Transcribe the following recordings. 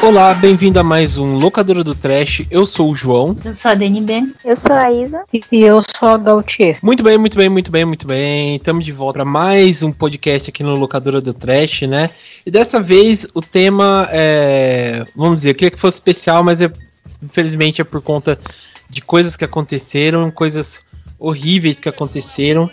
Olá, bem-vindo a mais um Locadora do Trash. Eu sou o João. Eu sou a DNB. Eu sou a Isa. E eu sou a Gautier. Muito bem, muito bem, muito bem, muito bem. Estamos de volta para mais um podcast aqui no Locadora do Trash, né? E dessa vez o tema é. Vamos dizer, eu queria que fosse especial, mas é, infelizmente é por conta de coisas que aconteceram, coisas horríveis que aconteceram.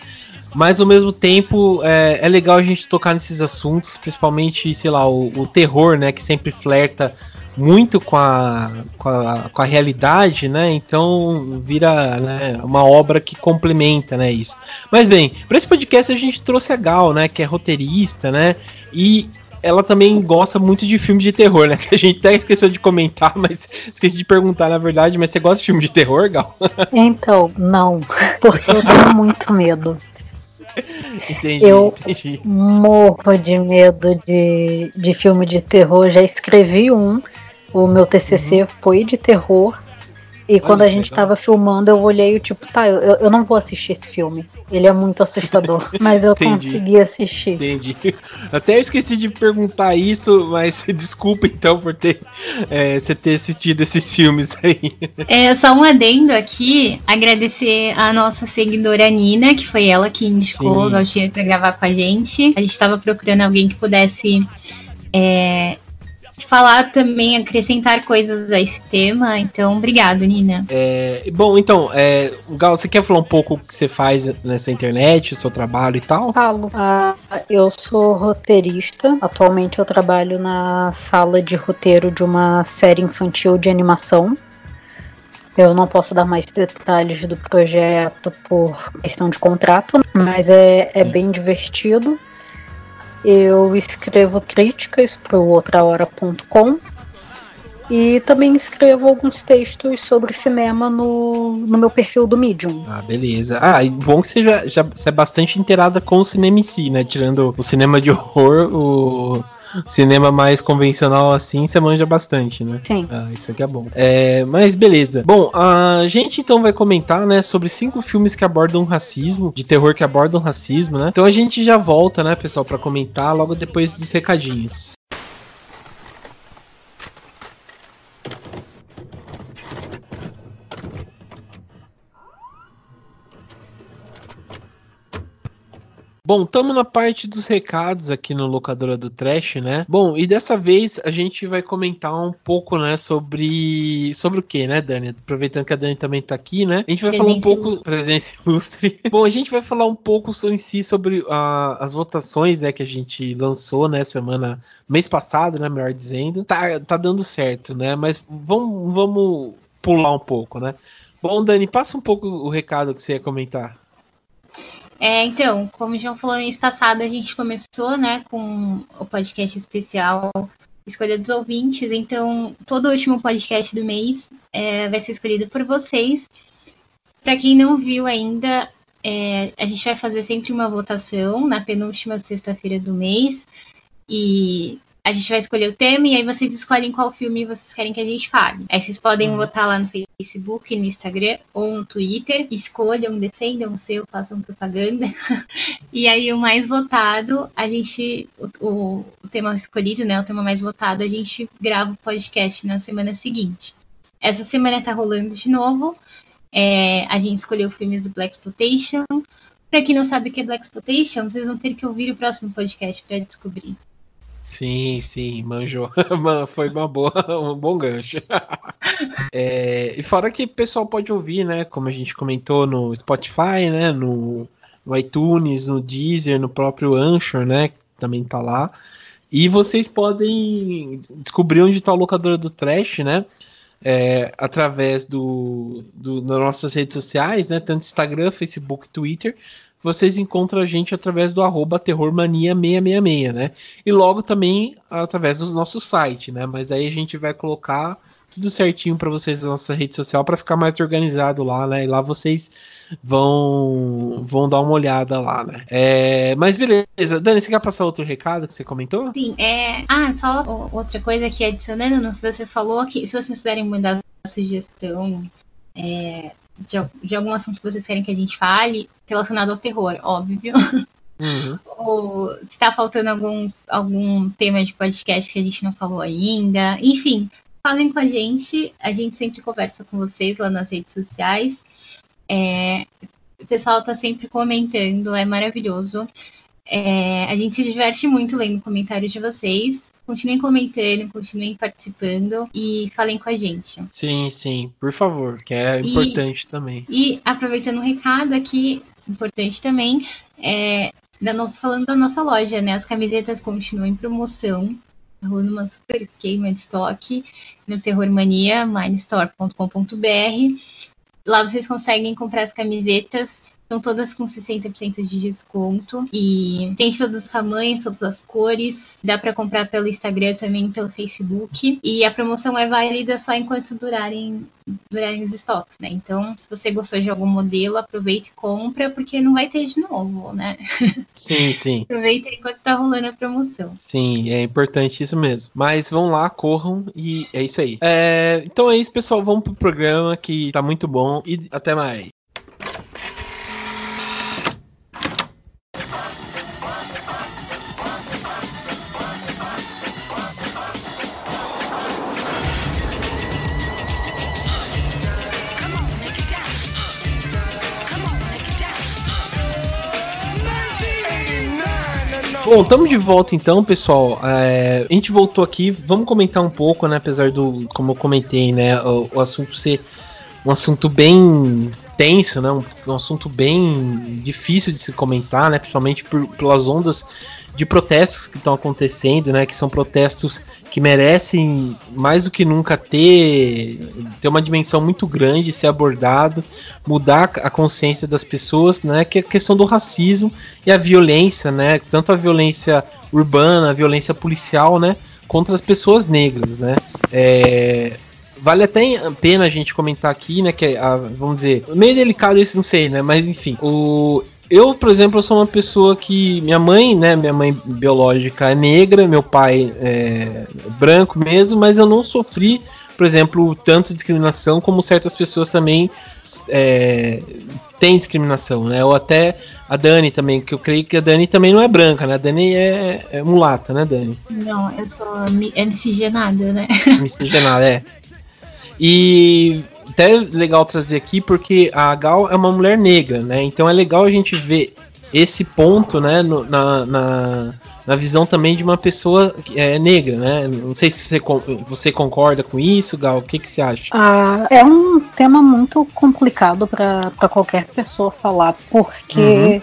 Mas ao mesmo tempo é, é legal a gente tocar nesses assuntos, principalmente, sei lá, o, o terror, né? Que sempre flerta muito com a, com a, com a realidade, né? Então vira né, uma obra que complementa, né, isso. Mas bem, para esse podcast a gente trouxe a Gal, né, que é roteirista, né? E ela também gosta muito de filmes de terror, né? Que a gente até esqueceu de comentar, mas esqueci de perguntar na verdade, mas você gosta de filme de terror, Gal? Então, não, porque eu tenho muito medo. entendi, eu entendi. morro de medo de, de filme de terror. Já escrevi um. O meu TCC uhum. foi de terror. E quando a gente tava filmando, eu olhei e tipo, tá, eu, eu não vou assistir esse filme. Ele é muito assustador. mas eu Entendi. consegui assistir. Entendi. Até eu esqueci de perguntar isso, mas desculpa então por ter é, você ter assistido esses filmes aí. É, só um adendo aqui, agradecer a nossa seguidora Nina, que foi ela que indicou Sim. o Gautier pra gravar com a gente. A gente tava procurando alguém que pudesse é, falar também, acrescentar coisas a esse tema. Então, obrigado, Nina. É, bom, então, é, Gal, você quer falar um pouco o que você faz nessa internet, o seu trabalho e tal? Falo. Ah, eu sou roteirista. Atualmente eu trabalho na sala de roteiro de uma série infantil de animação. Eu não posso dar mais detalhes do projeto por questão de contrato, mas é, é bem divertido. Eu escrevo críticas para o outrahora.com e também escrevo alguns textos sobre cinema no, no meu perfil do Medium. Ah, beleza. Ah, e bom que você já, já você é bastante inteirada com o cinema em si, né? Tirando o cinema de horror, o cinema mais convencional assim, você manja bastante, né? Sim. Ah, isso aqui é bom. É, mas beleza. Bom, a gente então vai comentar, né, sobre cinco filmes que abordam racismo, de terror que abordam racismo, né? Então a gente já volta, né, pessoal, para comentar logo depois dos recadinhos. Bom, estamos na parte dos recados aqui no Locadora do Trash, né? Bom, e dessa vez a gente vai comentar um pouco, né, sobre sobre o que, né, Dani? Aproveitando que a Dani também tá aqui, né? A gente vai presença falar um pouco ilustre. presença ilustre. Bom, a gente vai falar um pouco em si sobre uh, as votações, né, que a gente lançou, né, semana mês passado, né, melhor dizendo. Tá tá dando certo, né? Mas vamos vamos pular um pouco, né? Bom, Dani, passa um pouco o recado que você ia comentar. É, então, como João falou mês passado, a gente começou, né, com o podcast especial Escolha dos Ouvintes. Então, todo o último podcast do mês é, vai ser escolhido por vocês. Para quem não viu ainda, é, a gente vai fazer sempre uma votação na penúltima sexta-feira do mês. E a gente vai escolher o tema e aí vocês escolhem qual filme vocês querem que a gente fale. Aí vocês podem uhum. votar lá no Facebook, no Instagram ou no Twitter. Escolham, defendam o seu, façam propaganda. e aí o mais votado, a gente. O, o, tema escolhido, né? O tema mais votado, a gente grava o podcast na semana seguinte. Essa semana tá rolando de novo. É, a gente escolheu filmes do Black Exploitation. Pra quem não sabe o que é Black Exploitation, vocês vão ter que ouvir o próximo podcast para descobrir. Sim, sim, manjou. Foi uma boa, um bom gancho. É, e fora que o pessoal pode ouvir, né? Como a gente comentou no Spotify, né? No, no iTunes, no Deezer, no próprio Anchor, né? Que também tá lá. E vocês podem descobrir onde está a locadora do Trash, né? É, através do, do, das nossas redes sociais, né? Tanto Instagram, Facebook, Twitter vocês encontram a gente através do arroba terrormania666, né? E logo também através do nosso site, né? Mas aí a gente vai colocar tudo certinho para vocês na nossa rede social para ficar mais organizado lá, né? E lá vocês vão vão dar uma olhada lá, né? É, mas beleza, Dani, você quer passar outro recado que você comentou? Sim, é. Ah, só outra coisa aqui adicionando no que você falou, que se vocês quiserem mandar sugestão é, de, de algum assunto que vocês querem que a gente fale, relacionado ao terror, óbvio. Uhum. Ou se tá faltando algum, algum tema de podcast que a gente não falou ainda. Enfim, falem com a gente. A gente sempre conversa com vocês lá nas redes sociais. É, o pessoal tá sempre comentando, é maravilhoso. É, a gente se diverte muito lendo comentários de vocês. Continuem comentando, continuem participando e falem com a gente. Sim, sim, por favor, que é e, importante também. E aproveitando o um recado aqui, importante também, é, da nossa, falando da nossa loja, né? As camisetas continuam em promoção. Rolando uma super queima de estoque no Terrormania, minestore.com.br. Lá vocês conseguem comprar as camisetas Estão todas com 60% de desconto. E tem de todos os tamanhos, todas as cores. Dá para comprar pelo Instagram também, pelo Facebook. E a promoção é válida só enquanto durarem, durarem os estoques, né? Então, se você gostou de algum modelo, aproveita e compra, porque não vai ter de novo, né? Sim, sim. aproveita enquanto está rolando a promoção. Sim, é importante isso mesmo. Mas vão lá, corram e é isso aí. É, então é isso, pessoal. Vamos pro programa que tá muito bom e até mais. Bom, estamos de volta então, pessoal. É, a gente voltou aqui, vamos comentar um pouco, né? Apesar do, como eu comentei, né? O, o assunto ser um assunto bem tenso, né? Um, um, assunto bem difícil de se comentar, né? Principalmente por, pelas ondas de protestos que estão acontecendo, né? Que são protestos que merecem mais do que nunca ter, ter uma dimensão muito grande, ser abordado, mudar a consciência das pessoas, né? Que é a questão do racismo e a violência, né? Tanto a violência urbana, a violência policial, né? Contra as pessoas negras, né? É, vale até a pena a gente comentar aqui, né? Que é, a, vamos dizer, meio delicado esse, não sei, né? Mas enfim, o, eu, por exemplo, sou uma pessoa que. Minha mãe, né? Minha mãe biológica é negra, meu pai é branco mesmo, mas eu não sofri, por exemplo, tanto discriminação como certas pessoas também é, têm discriminação, né? Ou até a Dani também, que eu creio que a Dani também não é branca, né? A Dani é, é mulata, né, Dani? Não, eu sou é miscigenada, né? Miscigenada, é. E até legal trazer aqui porque a Gal é uma mulher negra, né? Então é legal a gente ver esse ponto, né, no, na, na, na, visão também de uma pessoa é, negra, né? Não sei se você, você concorda com isso, Gal. O que, que você acha? Ah, é um tema muito complicado para qualquer pessoa falar, porque uhum.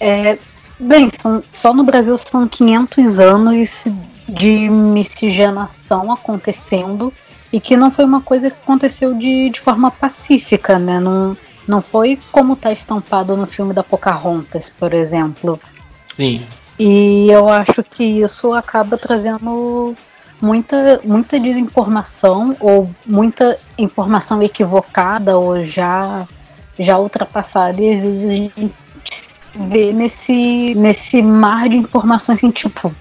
é, bem, são, só no Brasil são 500 anos de miscigenação acontecendo e que não foi uma coisa que aconteceu de, de forma pacífica, né? Não, não foi como está estampado no filme da Pocahontas, por exemplo. Sim. E eu acho que isso acaba trazendo muita, muita desinformação ou muita informação equivocada ou já, já ultrapassada e às vezes a gente vê nesse, nesse mar de informações assim, tipo,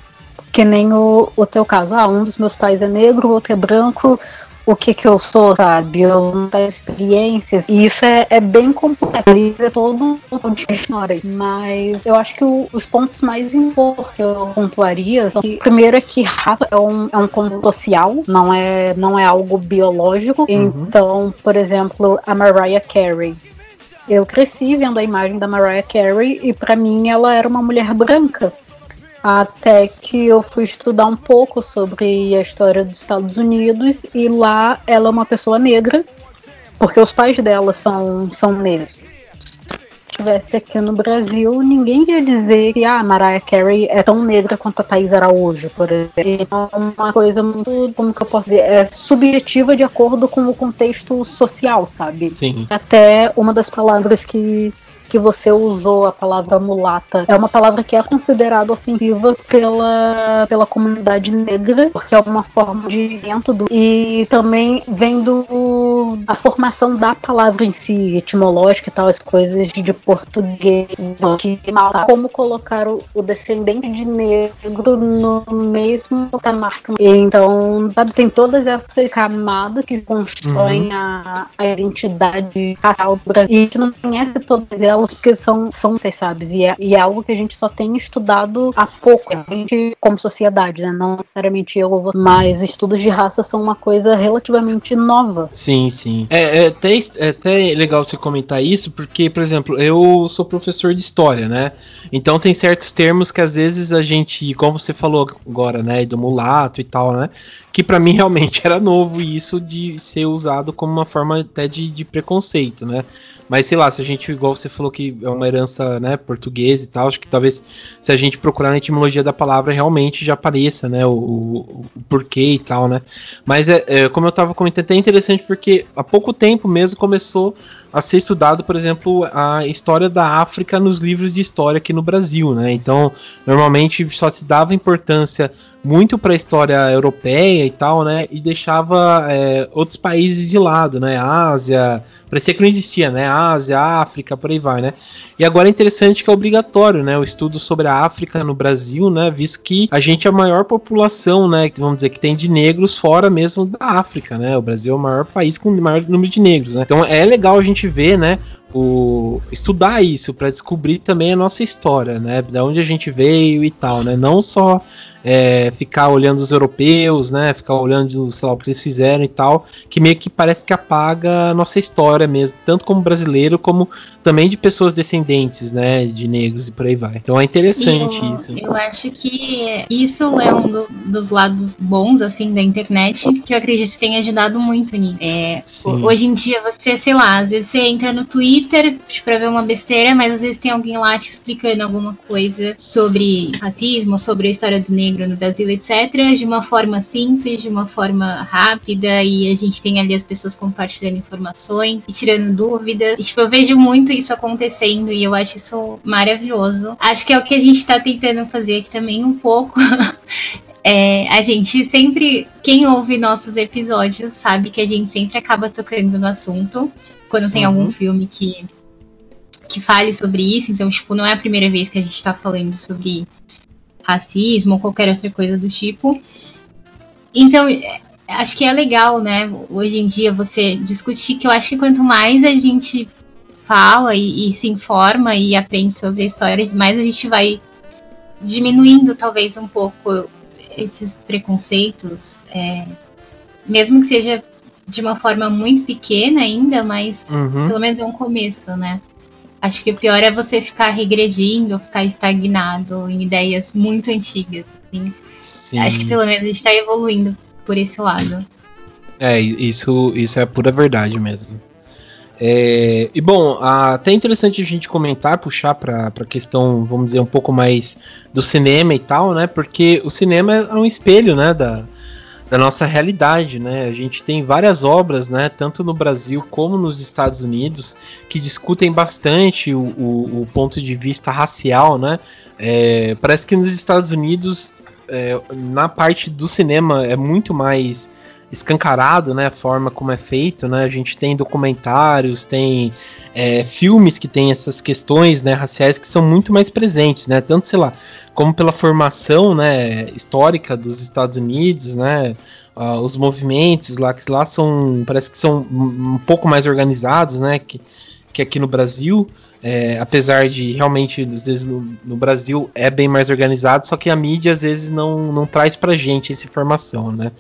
que nem o, o teu caso. Ah, um dos meus pais é negro, o outro é branco. O que que eu sou, sabe? Eu não tenho experiências. E isso é, é bem complexo. É todo um ponto de história. Mas eu acho que o, os pontos mais importantes que eu pontuaria são que, primeiro é que raça é um, é um conjunto social, não é, não é algo biológico. Uhum. Então, por exemplo, a Mariah Carey. Eu cresci vendo a imagem da Mariah Carey e para mim ela era uma mulher branca. Até que eu fui estudar um pouco sobre a história dos Estados Unidos e lá ela é uma pessoa negra, porque os pais dela são, são negros. Se tivesse aqui no Brasil, ninguém ia dizer que a ah, Mariah Carey é tão negra quanto a Thais Araújo, por exemplo. Então, é uma coisa muito, como que eu posso dizer, é subjetiva de acordo com o contexto social, sabe? Sim. Até uma das palavras que que você usou a palavra mulata é uma palavra que é considerada ofensiva pela, pela comunidade negra, porque é uma forma de dentro do. E também vem do a formação da palavra em si, etimológica e tal, as coisas de português, que como colocar o, o descendente de negro no mesmo marca. Então, sabe, tem todas essas camadas que constroem uhum. a, a identidade racial do Brasil. E a gente não conhece todas elas porque são, são sabe? E é, e é algo que a gente só tem estudado há pouco. A gente, como sociedade, né? Não necessariamente eu ou você, mas estudos de raça são uma coisa relativamente nova. Sim, sim. É, é, até, é até legal você comentar isso, porque, por exemplo, eu sou professor de história, né? Então tem certos termos que às vezes a gente, como você falou agora, né? Do mulato e tal, né? Que para mim realmente era novo isso de ser usado como uma forma até de, de preconceito, né? Mas sei lá, se a gente, igual você falou que é uma herança, né, portuguesa e tal, acho que talvez se a gente procurar na etimologia da palavra realmente já apareça, né, o, o, o porquê e tal, né. Mas é, é, como eu tava comentando, é interessante porque há pouco tempo mesmo começou a ser estudado, por exemplo, a história da África nos livros de história aqui no Brasil, né. Então, normalmente só se dava importância muito para a história europeia e tal, né? E deixava é, outros países de lado, né? Ásia, parecia que não existia, né? Ásia, África, por aí vai, né? E agora é interessante que é obrigatório, né? O estudo sobre a África no Brasil, né? Visto que a gente é a maior população, né? Vamos dizer que tem de negros fora mesmo da África, né? O Brasil é o maior país com o maior número de negros, né? Então é legal a gente ver, né? o, estudar isso para descobrir também a nossa história, né? Da onde a gente veio e tal, né? Não só é, ficar olhando os europeus, né? Ficar olhando, sei lá, o que eles fizeram e tal, que meio que parece que apaga a nossa história mesmo, tanto como brasileiro, como também de pessoas descendentes, né? De negros e por aí vai. Então é interessante eu, isso. Eu acho que isso é um do, dos lados bons, assim, da internet, que eu acredito que tem ajudado muito nisso. É, hoje em dia, você, sei lá, às vezes você entra no Twitter pra ver uma besteira, mas às vezes tem alguém lá te explicando alguma coisa sobre racismo, sobre a história do negro no Brasil, etc., de uma forma simples, de uma forma rápida, e a gente tem ali as pessoas compartilhando informações e tirando dúvidas. E, tipo, eu vejo muito isso acontecendo e eu acho isso maravilhoso. Acho que é o que a gente está tentando fazer aqui também um pouco. É, a gente sempre, quem ouve nossos episódios sabe que a gente sempre acaba tocando no assunto quando tem uhum. algum filme que, que fale sobre isso. Então, tipo, não é a primeira vez que a gente tá falando sobre racismo ou qualquer outra coisa do tipo. Então, é, acho que é legal, né, hoje em dia você discutir, que eu acho que quanto mais a gente fala e, e se informa e aprende sobre a história, mais a gente vai diminuindo talvez um pouco esses preconceitos, é, mesmo que seja de uma forma muito pequena ainda, mas uhum. pelo menos é um começo, né? Acho que o pior é você ficar regredindo, ficar estagnado em ideias muito antigas. Assim. Sim. Acho que pelo menos a gente está evoluindo por esse lado. É, isso, isso é a pura verdade mesmo. É, e bom, até interessante a gente comentar, puxar para a questão, vamos dizer, um pouco mais do cinema e tal, né? Porque o cinema é um espelho, né, da, da nossa realidade, né? A gente tem várias obras, né, tanto no Brasil como nos Estados Unidos, que discutem bastante o, o, o ponto de vista racial, né? É, parece que nos Estados Unidos, é, na parte do cinema, é muito mais escancarado, né, a forma como é feito, né, a gente tem documentários, tem é, filmes que tem essas questões, né, raciais que são muito mais presentes, né, tanto, sei lá, como pela formação, né, histórica dos Estados Unidos, né, uh, os movimentos lá que lá são, parece que são um pouco mais organizados, né, que, que aqui no Brasil, é, apesar de realmente, às vezes no, no, Brasil é bem mais organizado, só que a mídia às vezes não, não traz pra gente essa informação, né.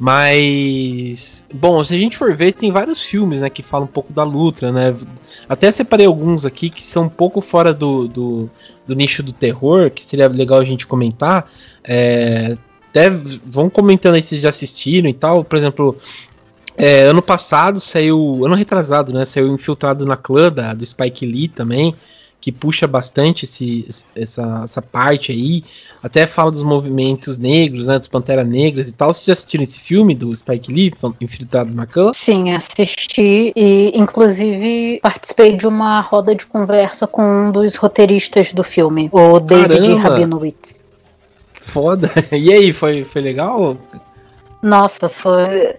Mas, bom, se a gente for ver, tem vários filmes, né, que falam um pouco da luta, né? Até separei alguns aqui que são um pouco fora do, do, do nicho do terror, que seria legal a gente comentar. É, até vão comentando aí se já assistiram e tal. Por exemplo, é, ano passado saiu, ano retrasado, né? Saiu Infiltrado na Clã da, do Spike Lee também, que puxa bastante esse, essa, essa parte aí. Até fala dos movimentos negros, né? Dos Pantera Negras e tal. Vocês já assistiram esse filme do Spike Lee, Infiltrado na Clã? Sim, assisti e inclusive participei de uma roda de conversa com um dos roteiristas do filme, o David! Rabinowitz. Foda. E aí, foi, foi legal? Nossa, foi.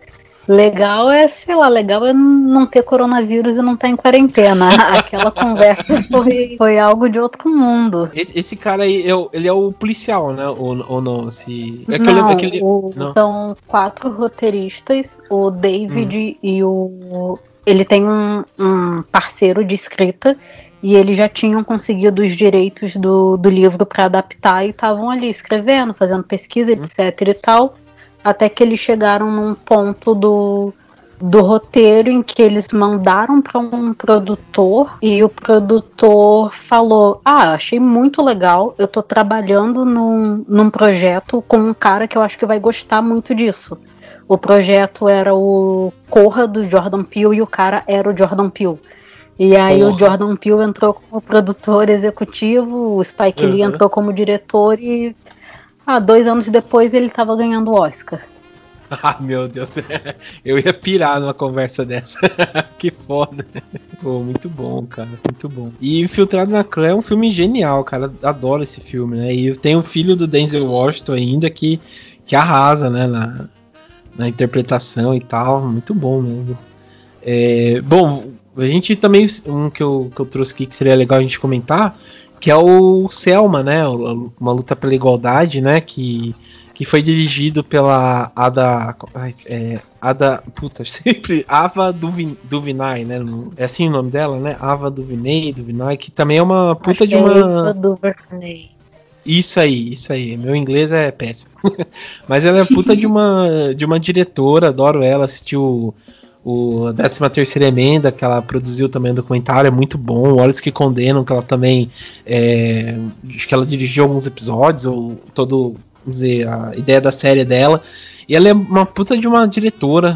Legal é, sei lá, legal é não ter coronavírus e não estar em quarentena. Aquela conversa foi, foi algo de outro mundo. Esse, esse cara aí, é o- ele é o policial, né? Ou, ou não? Se... É que eu não, lembro aquele... o- não. são quatro roteiristas. O David e o. Ele tem um, um parceiro de escrita. E eles já tinham conseguido os direitos do, do livro para adaptar e estavam ali escrevendo, fazendo pesquisa, etc e tal. Até que eles chegaram num ponto do, do roteiro em que eles mandaram para um produtor e o produtor falou: Ah, achei muito legal, eu tô trabalhando num, num projeto com um cara que eu acho que vai gostar muito disso. O projeto era o Corra do Jordan Peele e o cara era o Jordan Peele. E aí o Porra. Jordan Peele entrou como produtor executivo, o Spike Lee Uhum. entrou como diretor e ah, dois anos depois ele tava ganhando o Oscar. Ah, meu Deus. Eu ia pirar numa conversa dessa. que foda. Pô, muito bom, cara. Muito bom. E Infiltrado na Clã é um filme genial, cara. Adoro esse filme, né? E tem um filho do Denzel Washington ainda que, que arrasa, né? Na, na interpretação e tal. Muito bom mesmo. É, bom, a gente também. Um que eu, que eu trouxe aqui que seria legal a gente comentar. Que é o Selma, né? Uma luta pela igualdade, né? Que que foi dirigido pela Ada. É, Ada. Puta, sempre. Ava Duvin, Duvinay, né? É assim o nome dela, né? Ava Duvinay, Duvinay, que também é uma puta de é uma. DuVernay. Isso aí, isso aí. Meu inglês é péssimo. Mas ela é puta de uma, de uma diretora, adoro ela, assistiu o a 13 terceira emenda, que ela produziu também um documentário, é muito bom. Olhos que Condenam, que ela também. é, acho que ela dirigiu alguns episódios, ou todo. Vamos dizer, a ideia da série é dela. E ela é uma puta de uma diretora.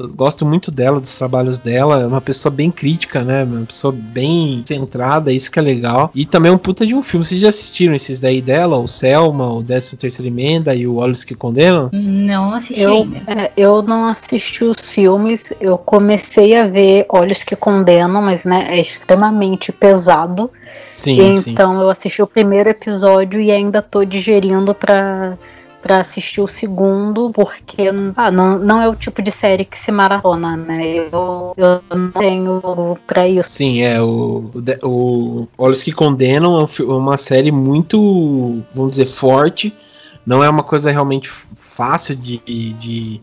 eu gosto muito dela, dos trabalhos dela. É uma pessoa bem crítica, né? Uma pessoa bem centrada, isso que é legal. E também é um puta de um filme. Vocês já assistiram esses daí dela? O Selma, o 13 terceira emenda e o Olhos que Condenam? Não assisti Eu, ainda. é, eu não assisti os filmes, eu comecei a ver Olhos que Condenam, mas né, é extremamente pesado. Sim, sim. então eu assisti o primeiro episódio e ainda tô digerindo pra, pra assistir o segundo, porque ah, não, não é o tipo de série que se maratona, né? Eu, eu não tenho pra isso. Sim, é o, o, Olhos que Condenam é um uma série muito, vamos dizer, forte. Não é uma coisa realmente fácil de, de,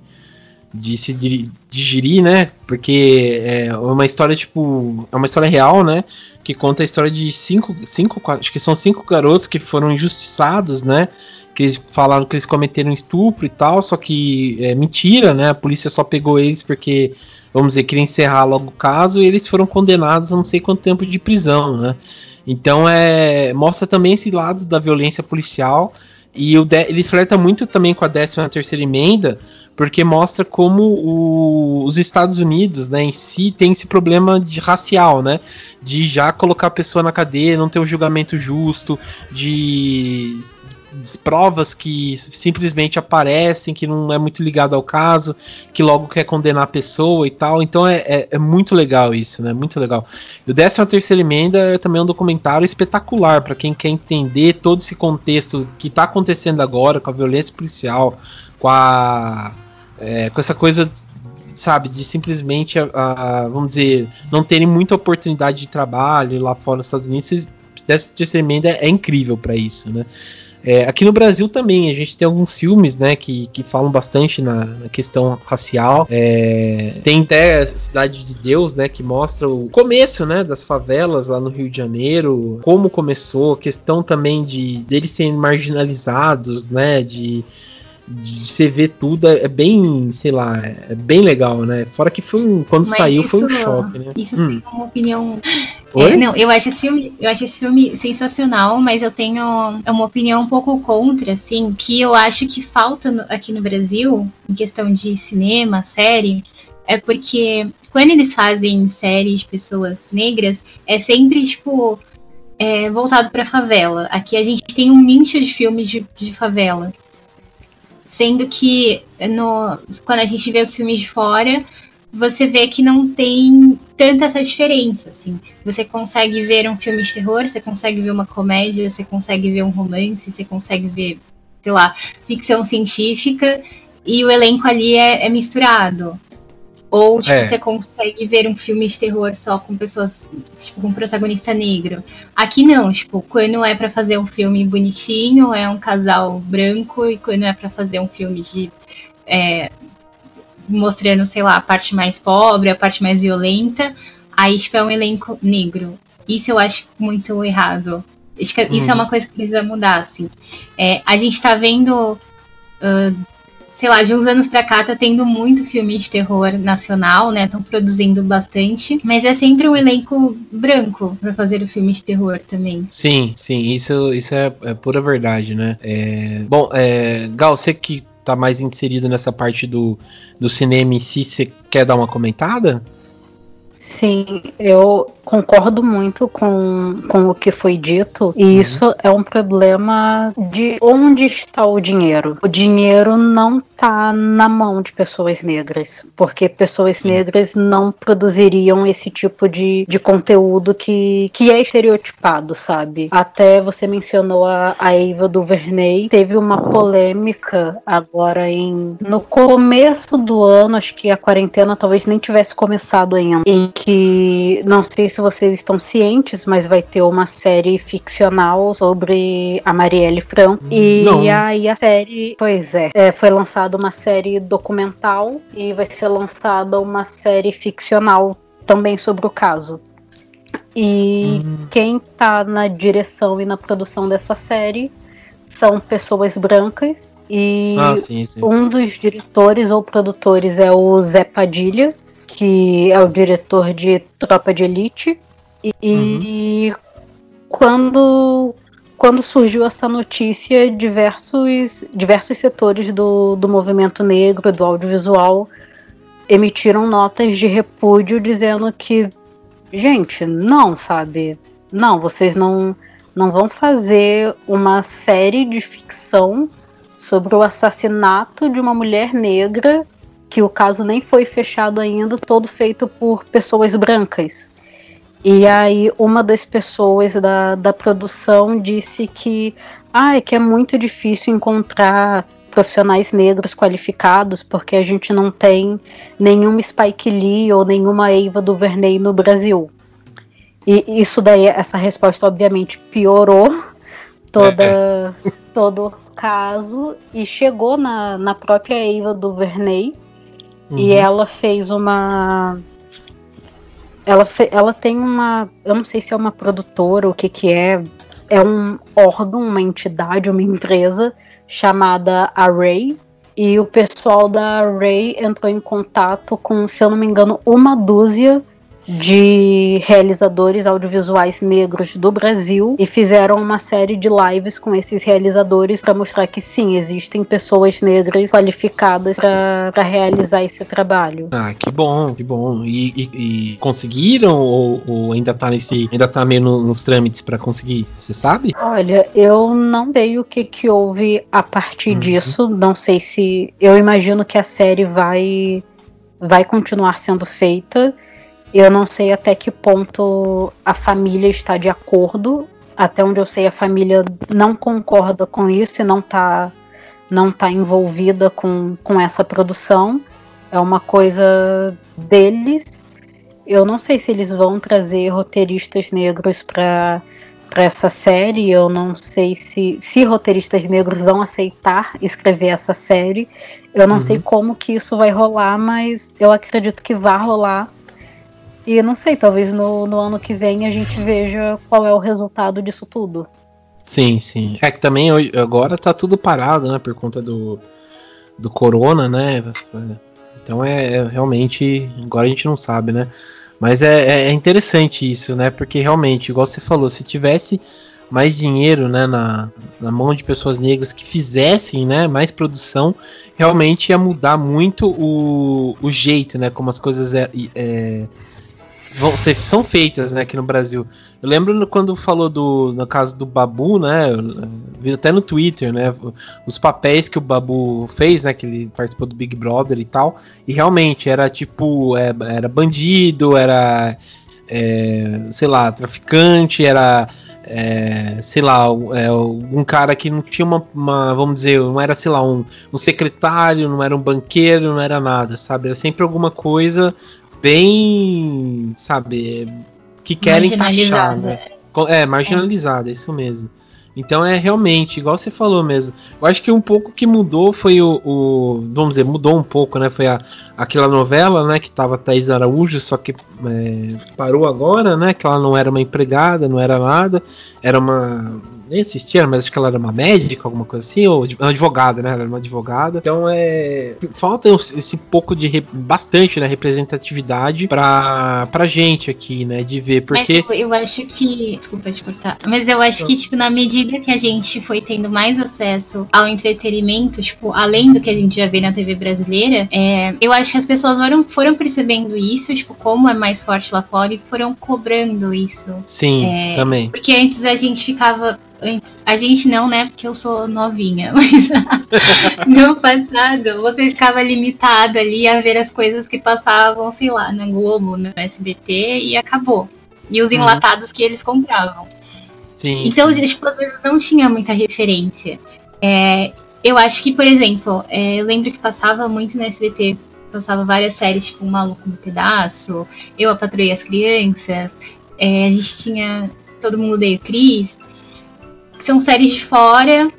de se di- digerir, né? Porque é uma história, tipo, é uma história real, né? Que conta a história de cinco, cinco, acho que são cinco garotos que foram injustiçados, né? Que eles falaram que eles cometeram estupro e tal, só que é mentira, né? A polícia só pegou eles porque vamos dizer, queria encerrar logo o caso e eles foram condenados a não sei quanto tempo de prisão, né? Então é mostra também esse lado da violência policial e o de- ele flerta muito também com a 13 terceira emenda, porque mostra como o- os Estados Unidos, né, em si tem esse problema de racial, né? De já colocar a pessoa na cadeia, não ter um julgamento justo, de de provas que simplesmente aparecem, que não é muito ligado ao caso, que logo quer condenar a pessoa e tal. Então é, é, é muito legal isso, né? Muito legal. E o 13 terceira emenda é também um documentário espetacular para quem quer entender todo esse contexto que está acontecendo agora com a violência policial, com a é, com essa coisa sabe, de simplesmente, vamos dizer, não terem muita oportunidade de trabalho lá fora nos Estados Unidos, vocês- 13 terceira emenda é incrível para isso, né? É, aqui no Brasil também, a gente tem alguns filmes, né, que, que falam bastante na, na questão racial. É, tem até Cidade de Deus, né, que mostra o começo, né, das favelas lá no Rio de Janeiro, como começou, a questão também de deles serem marginalizados, né, de de você ver tudo é é bem, sei lá, é bem legal, né? Fora que foi um, quando Mas saiu foi um choque, né? Isso Hum. tem uma opinião. É, não, eu acho esse filme, eu acho esse filme sensacional, mas eu tenho uma opinião um pouco contra, assim, que eu acho que falta no- aqui no Brasil, em questão de cinema, série, é porque quando eles fazem séries de pessoas negras, é sempre tipo é, voltado para favela. Aqui a gente tem um nicho de filmes de, de favela. Sendo que no, quando a gente vê os filmes de fora, você vê que não tem tanta essa diferença, assim. Você consegue ver um filme de terror, você consegue ver uma comédia, você consegue ver um romance, você consegue ver, sei lá, ficção científica, e o elenco ali é, é misturado. Ou, tipo, é. você consegue ver um filme de terror só com pessoas, tipo, com um protagonista negro. Aqui não, tipo, quando é para fazer um filme bonitinho, é um casal branco, e quando é para fazer um filme de. É, mostrando, sei lá, a parte mais pobre, a parte mais violenta, aí, tipo, é um elenco negro. Isso eu acho muito errado. Acho que hum. isso é uhum. uma coisa que precisa mudar, assim. É, a gente tá vendo. Uh, sei lá, de uns anos pra cá tá tendo muito filme de terror nacional, né? Estão produzindo bastante, mas é sempre um elenco branco para fazer o filme de terror também. Sim, sim, isso, isso é, é pura verdade, né? É... Bom, é... Gal, você que tá mais inserido nessa parte do, do cinema em si, você quer dar uma comentada? Sim, eu concordo muito com, com o que foi dito, e uhum. isso é um problema de onde está o dinheiro. O dinheiro não está na mão de pessoas negras, porque pessoas Sim. negras não produziriam esse tipo de, de conteúdo que, que é estereotipado, sabe? Até você mencionou a, a Eva Duvernay, teve uma polêmica agora em no começo do ano, acho que a quarentena talvez nem tivesse começado ainda, em que não sei se vocês estão cientes, mas vai ter uma série ficcional sobre a Marielle Franco. E Não. aí a série, pois é, é, foi lançada uma série documental e vai ser lançada uma série ficcional também sobre o caso. E hum. quem tá na direção e na produção dessa série são pessoas brancas. E ah, sim, sim. um dos diretores ou produtores é o Zé Padilha, que é o diretor de Tropa de Elite. E, uhum. quando, quando surgiu essa notícia, diversos, diversos setores do, do movimento negro, do audiovisual, emitiram notas de repúdio dizendo que, gente, não, sabe? Não, vocês não, não vão fazer uma série de ficção sobre o assassinato de uma mulher negra que o caso nem foi fechado ainda, todo feito por pessoas brancas. E aí uma das pessoas da, da produção disse que, ah, é que é muito difícil encontrar profissionais negros qualificados porque a gente não tem nenhuma Spike Lee ou nenhuma Eva DuVernay no Brasil. E isso daí, essa resposta obviamente piorou toda, é, todo o caso e chegou na, na própria Eva DuVernay Uhum. E ela fez uma. Ela, fe... ela tem uma. Eu não sei se é uma produtora, o que que é. É um órgão, uma entidade, uma empresa chamada Array. E o pessoal da Array entrou em contato com, se eu não me engano, uma dúzia de realizadores audiovisuais negros do Brasil e fizeram uma série de lives com esses realizadores para mostrar que sim, existem pessoas negras qualificadas para realizar esse trabalho. Ah, que bom, que bom. E, e, e conseguiram ou, ou, ainda tá nesse, ainda tá meio no, nos trâmites para conseguir? Você sabe? Olha, eu não sei o que que houve a partir uhum. disso. Não sei se eu imagino que a série vai vai continuar sendo feita. Eu não sei até que ponto a família está de acordo. Até onde eu sei, a família não concorda com isso e não está não tá envolvida com, com essa produção. É uma coisa deles. Eu não sei se eles vão trazer roteiristas negros para essa série. Eu não sei se, se roteiristas negros vão aceitar escrever essa série. Eu não uhum. sei como que isso vai rolar, mas eu acredito que vai rolar e não sei, talvez no, no ano que vem a gente veja qual é o resultado disso tudo. Sim, sim. É que também agora tá tudo parado, né? Por conta do, do corona, né? Então é, é realmente. Agora a gente não sabe, né? Mas é, é, é interessante isso, né? Porque realmente, igual você falou, se tivesse mais dinheiro né, na, na mão de pessoas negras que fizessem né, mais produção, realmente ia mudar muito o, o jeito, né? Como as coisas é, é vão ser, são feitas, né, aqui no Brasil. Eu lembro quando falou do, no caso do Babu, né, vi até no Twitter, né, os papéis que o Babu fez, né, que ele participou do Big Brother e tal, e realmente era tipo, é, era bandido, era, é, sei lá, traficante, era é, sei lá, é, um cara que não tinha uma, uma, vamos dizer, não era, sei lá, um, um secretário, não era um banqueiro, não era nada, sabe? Era sempre alguma coisa bem, sabe, que querem encaixar, né? É, marginalizada, é isso mesmo. Então é realmente, igual você falou mesmo. Eu acho que um pouco que mudou foi o, o vamos dizer, mudou um pouco, né? Foi a, aquela novela, né? Que tava Thaís Araújo, só que é, parou agora, né? Que ela não era uma empregada, não era nada. Era uma nem assistia, mas acho que ela era uma médica, alguma coisa assim, ou uma advogada, né? Ela era uma advogada. Então é. Falta esse pouco de. bastante, né? Representatividade pra, pra gente aqui, né? De ver, porque. Mas eu, eu acho que. Desculpa te cortar. Mas eu acho que, tipo, na medida que a gente foi tendo mais acesso ao entretenimento, tipo, além do que a gente já vê na TV brasileira, é, eu acho que as pessoas foram, foram percebendo isso, tipo, como é mais forte lá fora e foram cobrando isso. Sim, é, também. Porque antes a gente ficava antes. A gente não, né? Porque eu sou novinha. Mas no passado, você ficava limitado ali a ver as coisas que passavam, sei lá, na Globo, no SBT e acabou. E os uhum. enlatados uhum. que eles compravam. Sim, então, sim. tipo, às vezes não tinha muita referência. É, eu acho que, por exemplo, é, eu lembro que passava muito no SBT, passava várias séries, tipo, um Maluco no Pedaço, Eu, a Patroei as Crianças, é, a gente tinha Todo Mundo Odeia o Cris, são séries fora,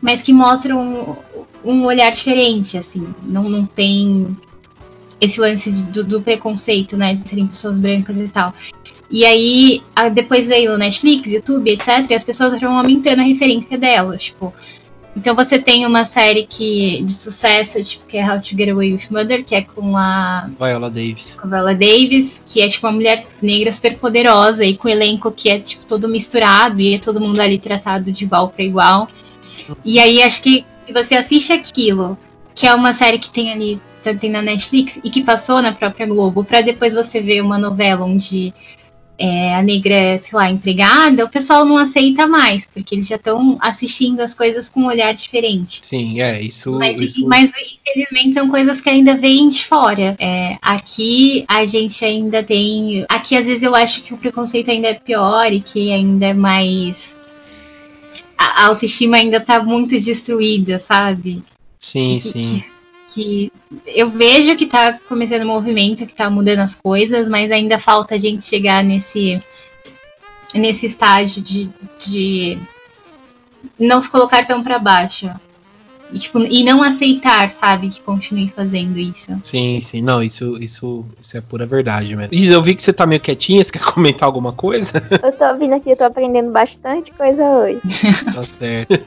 mas que mostram um, olhar diferente, assim. Não, não tem esse lance do, do, preconceito, né? De serem pessoas brancas e tal. E aí, depois veio o Netflix, YouTube, etc. E as pessoas foram aumentando a referência delas. Tipo, então você tem uma série que de sucesso, tipo, que é How to Get Away with Mother, que é com a Viola Davis. Com a Viola Davis, que é tipo uma mulher negra super poderosa e com um elenco que é tipo todo misturado e é todo mundo ali tratado de igual para igual. E aí acho que você assiste aquilo, que é uma série que tem ali tem na Netflix e que passou na própria Globo, para depois você ver uma novela onde é, a negra é, sei lá, empregada, o pessoal não aceita mais, porque eles já estão assistindo as coisas com um olhar diferente. Sim, é, isso mas, isso. mas, infelizmente são coisas que ainda vêm de fora. É, aqui a gente ainda tem. Aqui às vezes eu acho que o preconceito ainda é pior e que ainda é mais. A autoestima ainda tá muito destruída, sabe? Sim, sim. Que, que eu vejo que está começando o movimento, que está mudando as coisas, mas ainda falta a gente chegar nesse, nesse estágio de, de não se colocar tão para baixo. E, tipo, e não aceitar, sabe, que continue fazendo isso. Sim, sim, não, isso, isso, isso é pura verdade mesmo. Isa, eu vi que você tá meio quietinha, você quer comentar alguma coisa? Eu tô ouvindo aqui, eu tô aprendendo bastante coisa hoje. tá certo.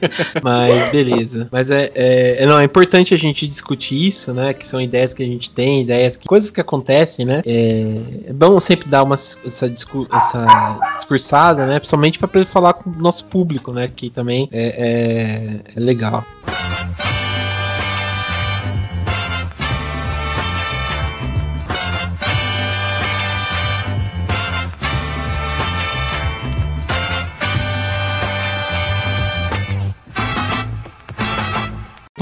Mas beleza. Mas é, é, é, não, é importante a gente discutir isso, né? Que são ideias que a gente tem, ideias, que, coisas que acontecem, né? É, é bom sempre dar uma, essa, discu essa discursada, né? Principalmente para falar com o nosso público, né? Que também é, é, é legal.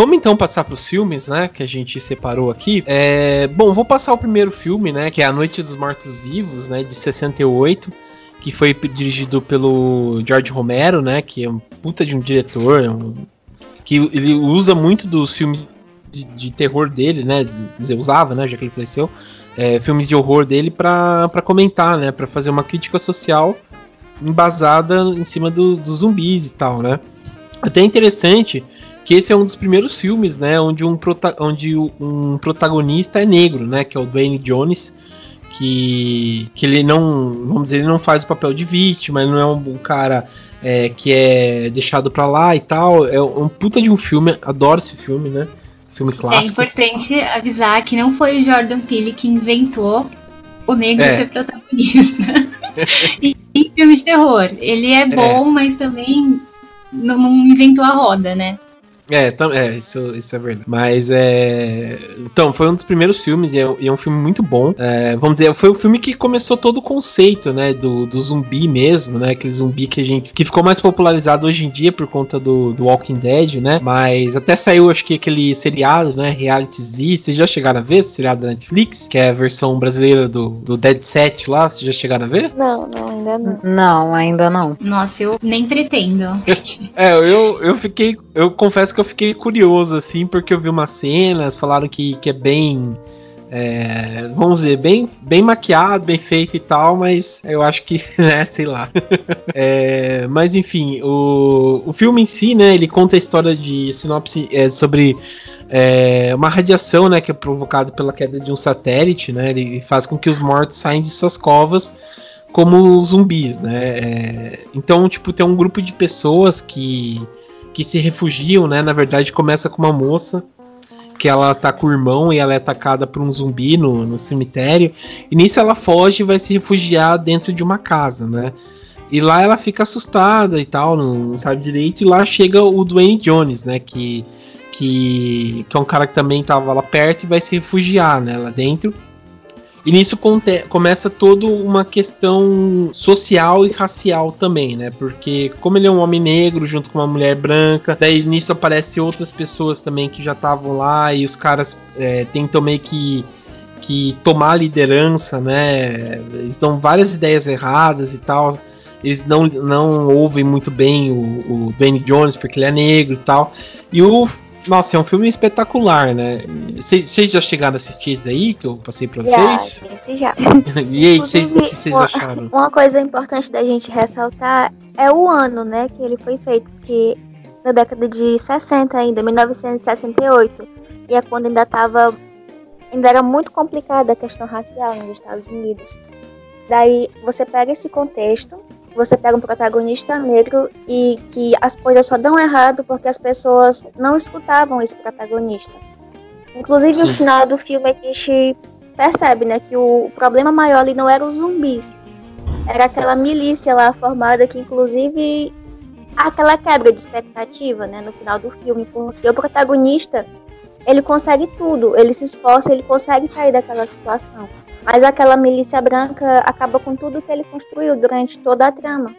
Vamos então passar para os filmes, né? Que a gente separou aqui. É, bom, vou passar o primeiro filme, né? Que é A Noite dos Mortos Vivos, né? De 68 que foi dirigido pelo George Romero, né? Que é um puta de um diretor, um, que ele usa muito dos filmes de, de, terror dele, né? Dizer, usava, né? Já que ele faleceu, é, filmes de horror dele para comentar, né? Para fazer uma crítica social embasada em cima dos do zumbis e tal, né? Até interessante que esse é um dos primeiros filmes, né, onde um, prota onde um protagonista é negro, né, que é o Dwayne Jones, que, que ele não, vamos dizer, ele não faz o papel de vítima, ele não é um, um cara é, que é deixado pra lá e tal, é um puta de um filme, adoro esse filme, né, filme clássico. É importante avisar que não foi o Jordan Peele que inventou o negro é. ser protagonista em, filmes de terror. Ele é bom, é. mas também não, não inventou a roda, né? É, é isso, isso é verdade. Mas é. Então, foi um dos primeiros filmes e é, e é um filme muito bom. É, vamos dizer, foi o filme que começou todo o conceito, né? Do, do zumbi mesmo, né? Aquele zumbi que a gente. que ficou mais popularizado hoje em dia por conta do, do Walking Dead, né? Mas até saiu, acho que aquele seriado, né? Reality Z. Vocês já chegaram a ver esse seriado da Netflix? Que é a versão brasileira do, do Dead Set lá. Vocês já chegaram a ver? Não, não, ainda não. Não, ainda não. Nossa, eu nem pretendo. é, eu, eu fiquei. Eu confesso que eu fiquei curioso, assim, porque eu vi umas cenas, falaram que, que é bem. É, vamos dizer, bem, bem maquiado, bem feito e tal, mas eu acho que, né, sei lá. é, mas enfim, o, o filme em si, né, ele conta a história de sinopse é, sobre é, uma radiação, né, que é provocada pela queda de um satélite, né, ele faz com que os mortos saiam de suas covas como zumbis, né. É, então, tipo, tem um grupo de pessoas que que se refugiam, né? Na verdade, começa com uma moça que ela tá com o irmão e ela é atacada por um zumbi no, no cemitério. E nisso ela foge e vai se refugiar dentro de uma casa, né? E lá ela fica assustada e tal, não, sabe direito. E lá chega o Dwayne Jones, né? Que, que, que é um cara que também tava lá perto e vai se refugiar, né? Lá dentro. E nisso começa toda uma questão social e racial também, né? Porque como ele é um homem negro junto com uma mulher branca, daí nisso aparece outras pessoas também que já estavam lá e os caras é, tentam meio que que tomar liderança, né? Eles dão várias ideias erradas e tal. Eles não, não ouvem muito bem o, o Benny Jones porque ele é negro e tal. E o nossa, é um filme espetacular, né? Vocês já chegaram a assistir esse daí que eu passei pra vocês? Já, esse já. e aí, o que vocês acharam? Uma coisa importante da gente ressaltar é o ano, né, que ele foi feito, porque na década de 60 ainda, 1968, e é quando ainda tava ainda era muito complicada a questão racial nos Estados Unidos. Daí você pega esse contexto você pega um protagonista negro e que as coisas só dão errado porque as pessoas não escutavam esse protagonista. Inclusive, no final do filme, a gente percebe né, que o problema maior ali não era os zumbis, era aquela milícia lá formada que, inclusive, aquela quebra de expectativa né, no final do filme, porque o protagonista ele consegue tudo, ele se esforça, ele consegue sair daquela situação. Mas aquela milícia branca acaba com tudo que ele construiu durante toda a trama.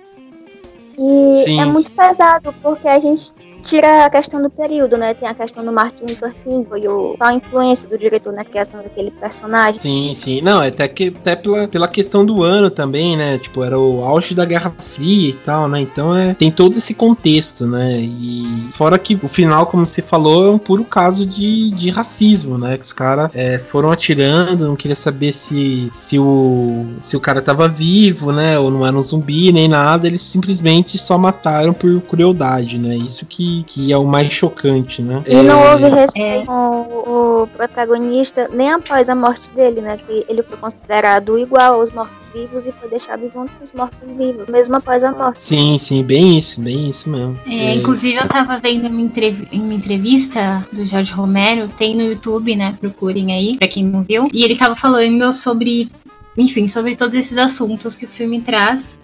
E Sim. é muito pesado, porque a gente tira a questão do período, né? Tem a questão do Martin Luther King e o, a influência do diretor na criação daquele personagem. Sim, sim. Não, é até, que, até pela, pela questão do ano também, né? Tipo, era o auge da Guerra Fria e tal, né? Então é, tem todo esse contexto, né? E fora que o final, como você falou, é um puro caso de, de racismo, né? Que os caras é, foram atirando, não queria saber se, se, o, se o cara tava vivo, né? Ou não era um zumbi, nem nada. Eles simplesmente só mataram por crueldade, né? Isso que que, é o mais chocante, né? E não é. houve respeito com o, protagonista nem após a morte dele, né? Que ele foi considerado igual aos mortos-vivos e foi deixado junto com os mortos-vivos, mesmo após a morte. Sim, sim, bem isso, bem isso mesmo. É, é... Inclusive, eu tava vendo uma, entrev uma entrevista do Jorge Romero, tem no YouTube, né? Procurem aí, pra quem não viu. E ele tava falando sobre enfim, sobre todos esses assuntos que o filme traz.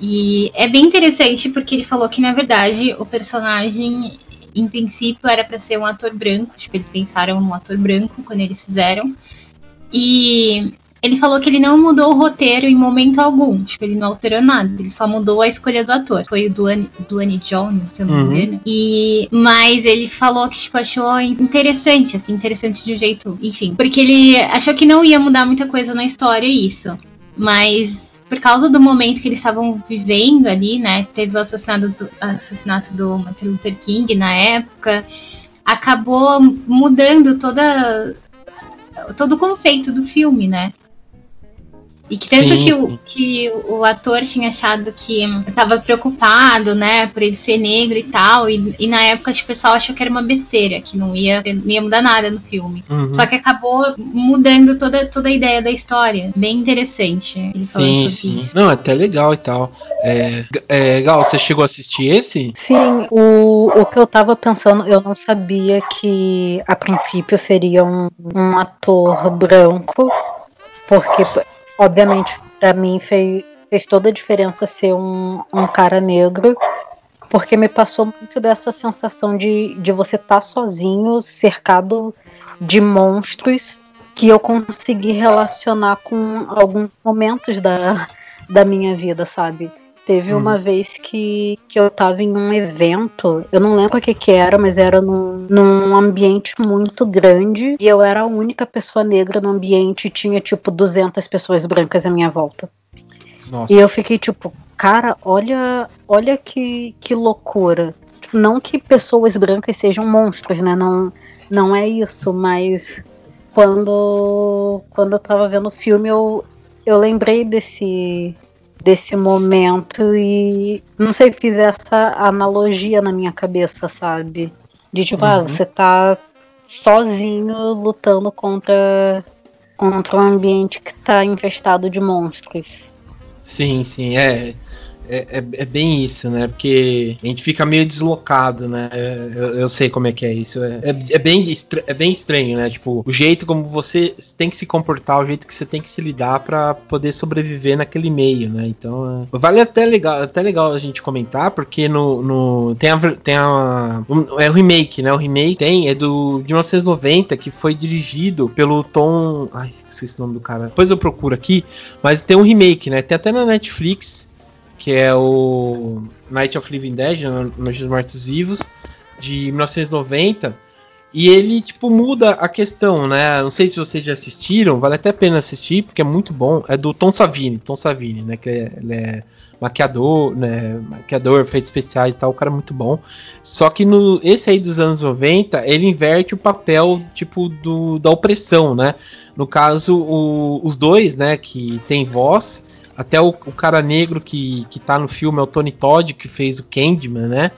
E é bem interessante porque ele falou que, na verdade, o personagem, em princípio, era para ser um ator branco. Tipo, eles pensaram num ator branco quando eles fizeram. E ele falou que ele não mudou o roteiro em momento algum. Tipo, ele não alterou nada. Ele só mudou a escolha do ator. Foi o Duane, Duane Jones, se eu não me uhum. engano. E, mas ele falou que, tipo, achou interessante, assim, interessante de um jeito, enfim. Porque ele achou que não ia mudar muita coisa na história, isso. Mas por causa do momento que eles estavam vivendo ali, né? Teve o assassinato do, assassinato do Martin Luther King na época, acabou mudando toda todo o conceito do filme, né? E que tanto sim, que, o, que o ator tinha achado que estava preocupado, né, por ele ser negro e tal, e, e, na época tipo, o pessoal achou que era uma besteira, que não ia, não ia mudar nada no filme. Uhum. Só que acabou mudando toda, toda a ideia da história. Bem interessante. sim, sim. Isso. Não, é até legal e tal. É, é, Gal, você chegou a assistir esse? Sim, o, o que eu tava pensando, eu não sabia que a princípio seria um, um ator branco, porque obviamente, para mim fez, fez toda a diferença ser um, um cara negro. porque me passou muito dessa sensação de, de você estar tá sozinho, cercado de monstros, que eu consegui relacionar com alguns momentos da, da minha vida, sabe? Teve hum. uma vez que, que eu tava em um evento, eu não lembro o que que era, mas era num, num ambiente muito grande e eu era a única pessoa negra no ambiente e tinha tipo 200 pessoas brancas à minha volta. Nossa. E eu fiquei tipo, cara, olha, olha que, que loucura. Tipo, não que pessoas brancas sejam monstros, né? Não, não é isso, mas quando, quando eu tava vendo o filme, eu, eu lembrei desse, desse momento e não sei, fiz essa analogia na minha cabeça, sabe? De tipo, ah, uhum. ah, você tá sozinho lutando contra, contra um ambiente que tá infestado de monstros. Sim, sim, é. É, é, é, bem isso, né? Porque a gente fica meio deslocado, né? Eu, eu sei como é que é isso. É, é, é bem, é bem estranho, né? Tipo, o jeito como você tem que se comportar, o jeito que você tem que se lidar para poder sobreviver naquele meio, né? Então, é, vale até legal, até legal a gente comentar, porque no, no tem a, tem a um, é o remake, né? O remake tem é do de 1990 que foi dirigido pelo Tom, ai, esqueci o nome do cara. Depois eu procuro aqui, mas tem um remake, né? Tem até na Netflix que é o Night of Living Dead, Noite dos Mortos Vivos, de 1990. E ele, tipo, muda a questão, né? Não sei se vocês já assistiram, vale até a pena assistir, porque é muito bom. É do Tom Savini, Tom Savini, né? Que ele é, é maquiador, né? Maquiador, efeitos especiais e tal, o cara é muito bom. Só que no esse aí dos anos 90, ele inverte o papel, tipo, do, da opressão, né? No caso, o, os dois, né, que tem voz, até o, o, cara negro que, que tá no filme é o Tony Todd, que fez o Candyman, né?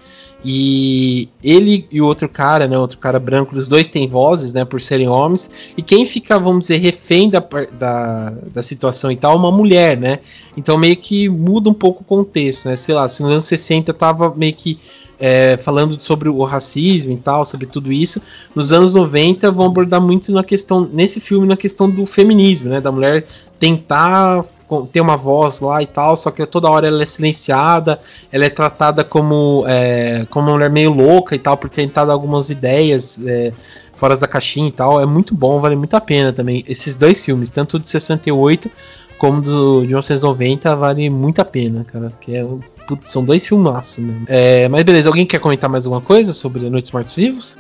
E ele e o outro cara, né? Outro cara branco, os dois têm vozes, né? Por serem homens. E quem fica, vamos dizer, refém da, da, da situação e tal, é uma mulher, né? Então meio que muda um pouco o contexto, né? Sei lá, se nos anos 60 tava meio que é, falando sobre o racismo e tal, sobre tudo isso. Nos anos 90 vão abordar muito na questão, nesse filme, na questão do feminismo, né? Da mulher tentar ter uma voz lá e tal, só que toda hora ela é silenciada, ela é tratada como, é, como uma mulher meio louca e tal, por tentar dar algumas ideias é, fora da caixinha e tal. É muito bom, vale muito a pena também. Esses dois filmes, tanto de 68 como do, de 1990, vale muito a pena, cara. Que é, putz, são dois filmaços mesmo. É, mas beleza, alguém quer comentar mais alguma coisa sobre Noites Mortos Vivos?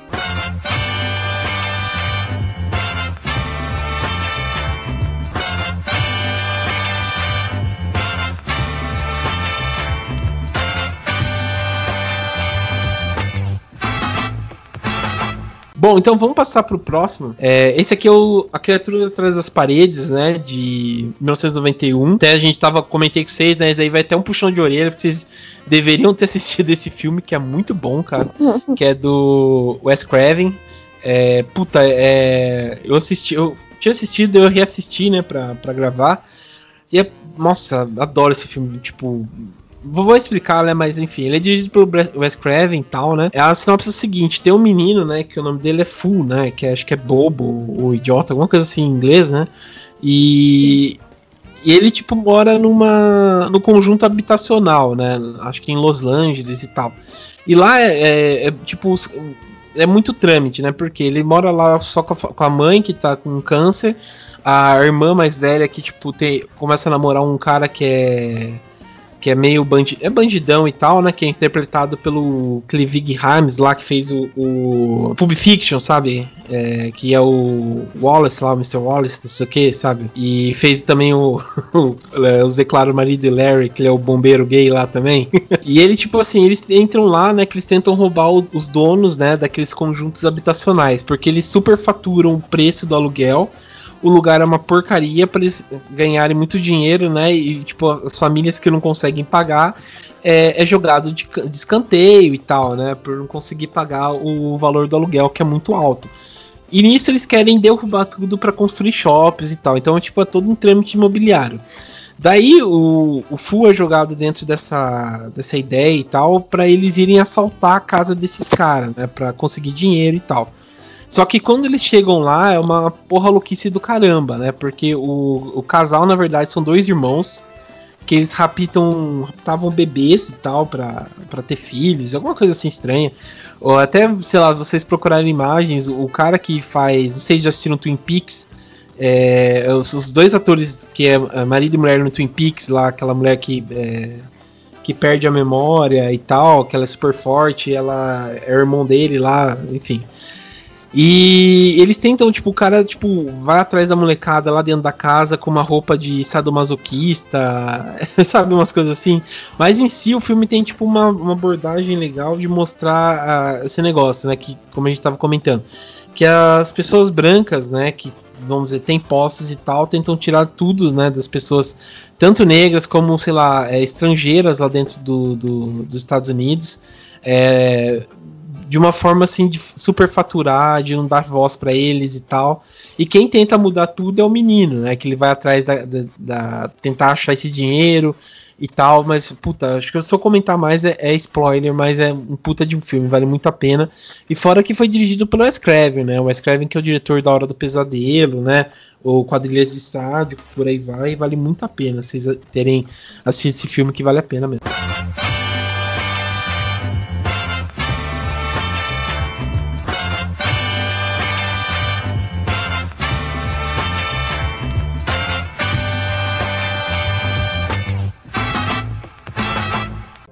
Bom, então vamos passar pro próximo. É, esse aqui é o A Criatura Atrás das Paredes, né? De 1991. Até a gente tava, comentei com vocês, né? Esse aí vai até um puxão de orelha, porque vocês deveriam ter assistido esse filme, que é muito bom, cara. que é do Wes Craven. É, puta, é, eu assisti, eu tinha assistido, eu reassisti, né, pra, pra gravar. E é, nossa, adoro esse filme, tipo, Vou explicar, né? Mas enfim, ele é dirigido pelo Wes Craven e tal, né? É a sinopse é o seguinte: tem um menino, né? Que o nome dele é Fool, né? Que é, acho que é bobo ou idiota, alguma coisa assim em inglês, né? E, e ele, tipo, mora numa. no conjunto habitacional, né? Acho que em Los Angeles e tal. E lá é, é, é tipo. É muito trâmite, né? Porque ele mora lá só com a, com a mãe que tá com câncer, a irmã mais velha que, tipo, tem, começa a namorar um cara que é que é meio bandi é bandidão e tal, né? Que é interpretado pelo Clivig Harms lá, que fez o, o Pulp Fiction, sabe? É, que é o Wallace lá, o Mr. Wallace, não sei o que, sabe? E fez também o, o é, os Declaro Marido de Larry, que ele é o bombeiro gay lá também. e ele, tipo assim, eles entram lá, né? Que eles tentam roubar o, os donos, né? Daqueles conjuntos habitacionais, porque eles superfaturam o preço do aluguel o lugar é uma porcaria para eles ganharem muito dinheiro, né? E tipo, as famílias que não conseguem pagar é, é jogado de, de, escanteio e tal, né? Por não conseguir pagar o valor do aluguel, que é muito alto. E nisso eles querem derrubar tudo para construir shops e tal. Então, tipo, é todo um trâmite imobiliário. Daí o, o Fu é jogado dentro dessa, dessa ideia e tal, para eles irem assaltar a casa desses caras, né? Pra conseguir dinheiro e tal. Só que quando eles chegam lá, é uma porra louquice do caramba, né? Porque o, o casal, na verdade, são dois irmãos que eles raptam, raptavam bebês e tal pra ter filhos, alguma coisa assim estranha. Ou até, sei lá, vocês procurarem imagens, o cara que faz, não sei se já assistiram Twin Peaks, é, os, os, dois atores que é marido e mulher no Twin Peaks, lá, aquela mulher que é, que perde a memória e tal, que ela é super forte, ela é irmão dele lá, enfim. E eles tentam, tipo, o cara, tipo, vai atrás da molecada lá dentro da casa com uma roupa de sadomasoquista, sabe, umas coisas assim. Mas em si o filme tem, tipo, uma, uma abordagem legal de mostrar uh, esse negócio, né, que, como a gente tava comentando, que as pessoas brancas, né, que, vamos dizer, tem posses e tal, tentam tirar tudo, né, das pessoas, tanto negras como, sei lá, é, estrangeiras lá dentro do, do dos Estados Unidos, é, de uma forma assim de superfaturar, de não dar voz para eles e tal. E quem tenta mudar tudo é o menino, né? Que ele vai atrás da, da, da tentar achar esse dinheiro e tal, mas puta, acho que se eu comentar mais é, é, spoiler, mas é um puta de um filme, vale muito a pena. E fora que foi dirigido pelo Wes Craven, né? O Wes Craven que é o diretor da Hora do Pesadelo, né? Ou Quadrilhas de Estádio, por aí vai, vale muito a pena vocês terem assistido esse filme que vale a pena mesmo.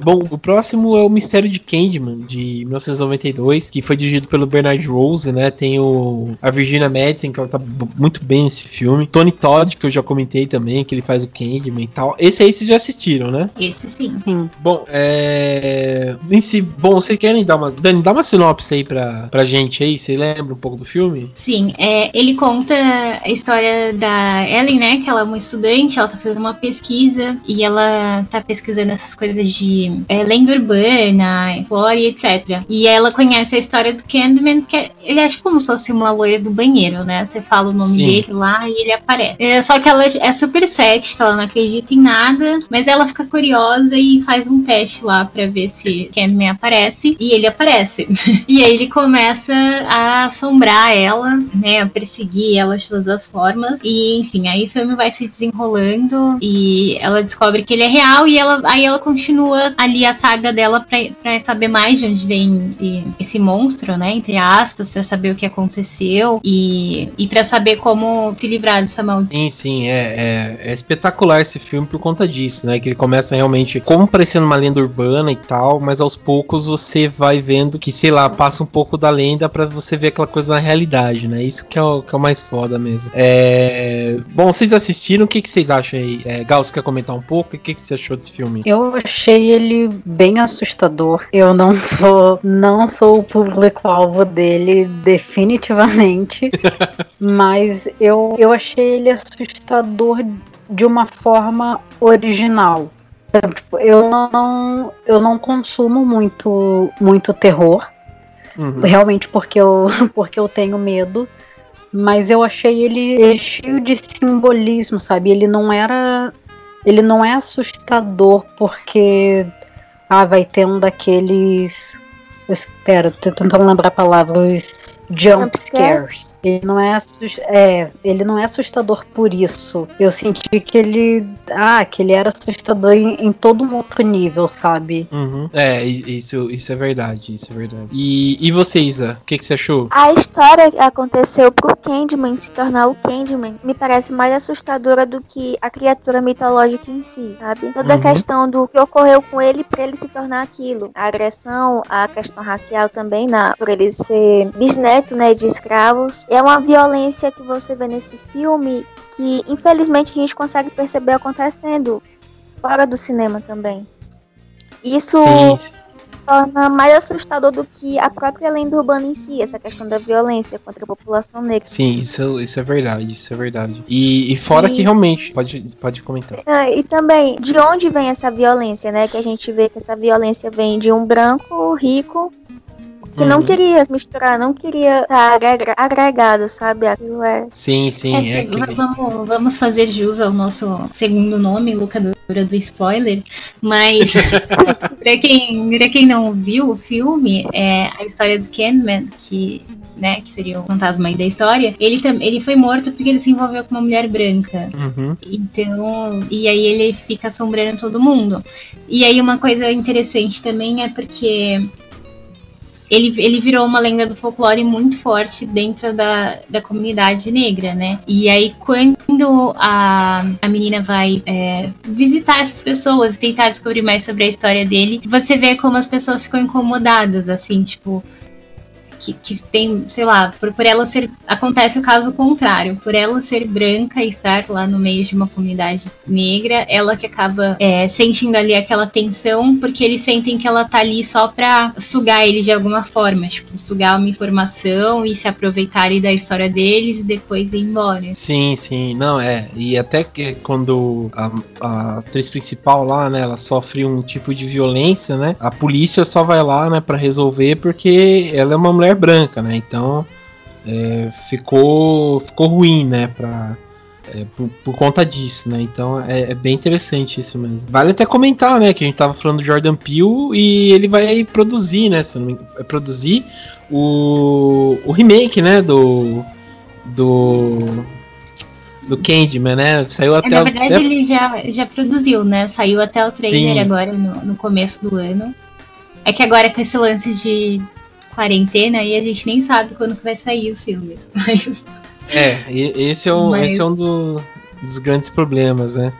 Bom, o próximo é o Mistério de Candyman, de 1992, que foi dirigido pelo Bernard Rose, né? Tem o, a Virginia Madsen, que ela tá muito bem nesse filme. Tony Todd, que eu já comentei também, que ele faz o Candyman e tal. Esse aí vocês já assistiram, né? Esse sim. sim. Bom, é... Em si, bom, vocês querem dar uma... Dani, dá uma sinopse aí pra, pra gente aí, você lembra um pouco do filme? Sim, é, ele conta a história da Ellen, né? Que ela é uma estudante, ela tá fazendo uma pesquisa e ela tá pesquisando essas coisas de é, lenda urbana, folclore, etc. E ela conhece a história do Candyman, que é, ele é tipo como se fosse uma loira do banheiro, né? Você fala o nome Sim. dele lá e ele aparece. É, só que ela é super cética, ela não acredita em nada, mas ela fica curiosa e faz um teste lá para ver se Candyman aparece. E ele aparece. e aí ele começa a assombrar ela, né? A perseguir ela de todas as formas. E enfim, aí o filme vai se desenrolando e ela descobre que ele é real e ela, aí ela continua a ali a saga dela pra, pra saber mais de onde vem esse monstro, né? Entre aspas, pra saber o que aconteceu e, e pra saber como se livrar dessa maldição. Sim, sim, é, é, é, espetacular esse filme por conta disso, né? Que ele começa realmente como parecendo uma lenda urbana e tal, mas aos poucos você vai vendo que, sei lá, passa um pouco da lenda para você ver aquela coisa na realidade, né? Isso que é o, que é o mais foda mesmo. É... Bom, vocês assistiram, o que, que vocês acham aí? É, Gal, você quer comentar um pouco? O que, que você achou desse filme? Eu achei ele bem assustador. Eu não sou, não sou o público-alvo dele, definitivamente. mas eu, eu achei ele assustador de uma forma original. Tipo, eu não, eu não consumo muito, muito terror. Uhum. Realmente porque eu, porque eu tenho medo. Mas eu achei ele, ele cheio de simbolismo, sabe? Ele não era. Ele não é assustador porque ah, vai ter um daqueles. Espera, tô tentando lembrar a palavra. Os jump scares. Ele não é, é, ele não é assustador por isso. Eu senti que ele, ah, que ele era assustador em, em todo um outro nível, sabe? Uhum. É, isso, isso é verdade, isso é verdade. E, e você, Isa, o que, que você achou? A história que aconteceu pro Candyman se tornar o Candyman me parece mais assustadora do que a criatura mitológica em si, sabe? Toda uhum. a questão do que ocorreu com ele para ele se tornar aquilo. A agressão, a questão racial também, na, por ele ser bisneto, né, de escravos é uma violência que você vê nesse filme que infelizmente a gente consegue perceber acontecendo fora do cinema também. Isso Sim. torna mais assustador do que a própria lenda urbana em si, essa questão da violência contra a população negra. Sim, isso, isso é verdade, isso é verdade. E, e fora e... que realmente, pode, pode comentar. É, e também, de onde vem essa violência, né? Que a gente vê que essa violência vem de um branco rico que não uhum. queria misturar, não queria estar agregado, sabe? Aquilo é. Sim, sim. É, é que... vamos, vamos fazer jus ao nosso segundo nome, locadora do spoiler, mas pra, quem, pra quem não viu o filme, é a história do Candyman, que né, que seria o fantasma aí da história, ele, ele foi morto porque ele se envolveu com uma mulher branca. Uhum. Então, e aí ele fica assombrando todo mundo. E aí uma coisa interessante também é porque ele, ele virou uma lenda do folclore muito forte dentro da, da comunidade negra, né? E aí, quando a, a menina vai é, visitar essas pessoas e tentar descobrir mais sobre a história dele, você vê como as pessoas ficam incomodadas, assim, tipo, que, que tem, sei lá, por, por ela ser. Acontece o caso contrário. Por ela ser branca e estar lá no meio de uma comunidade negra, ela que acaba é, sentindo ali aquela tensão, porque eles sentem que ela tá ali só pra sugar eles de alguma forma. Tipo, sugar uma informação e se aproveitarem da história deles e depois ir embora. Sim, sim. Não, é. E até que quando a, a atriz principal lá, né, ela sofre um tipo de violência, né? A polícia só vai lá, né, pra resolver porque ela é uma mulher mulher branca, né? Então é, ficou, ficou ruim, né? Pra, é, por, por, conta disso, né? Então é, é, bem interessante isso mesmo. Vale até comentar, né? Que a gente tava falando do Jordan Peele e ele vai produzir, né? Vai produzir o, o remake, né? Do. Do. Do Candyman, né? Saiu é, até. Na verdade, ele já, já produziu, né? Saiu até o trailer Sim. agora no, no começo do ano. É que agora com esse lance de quarentena e a gente nem sabe quando que vai sair os filmes. É, esse é um, Mas... esse é um do, dos grandes problemas, né?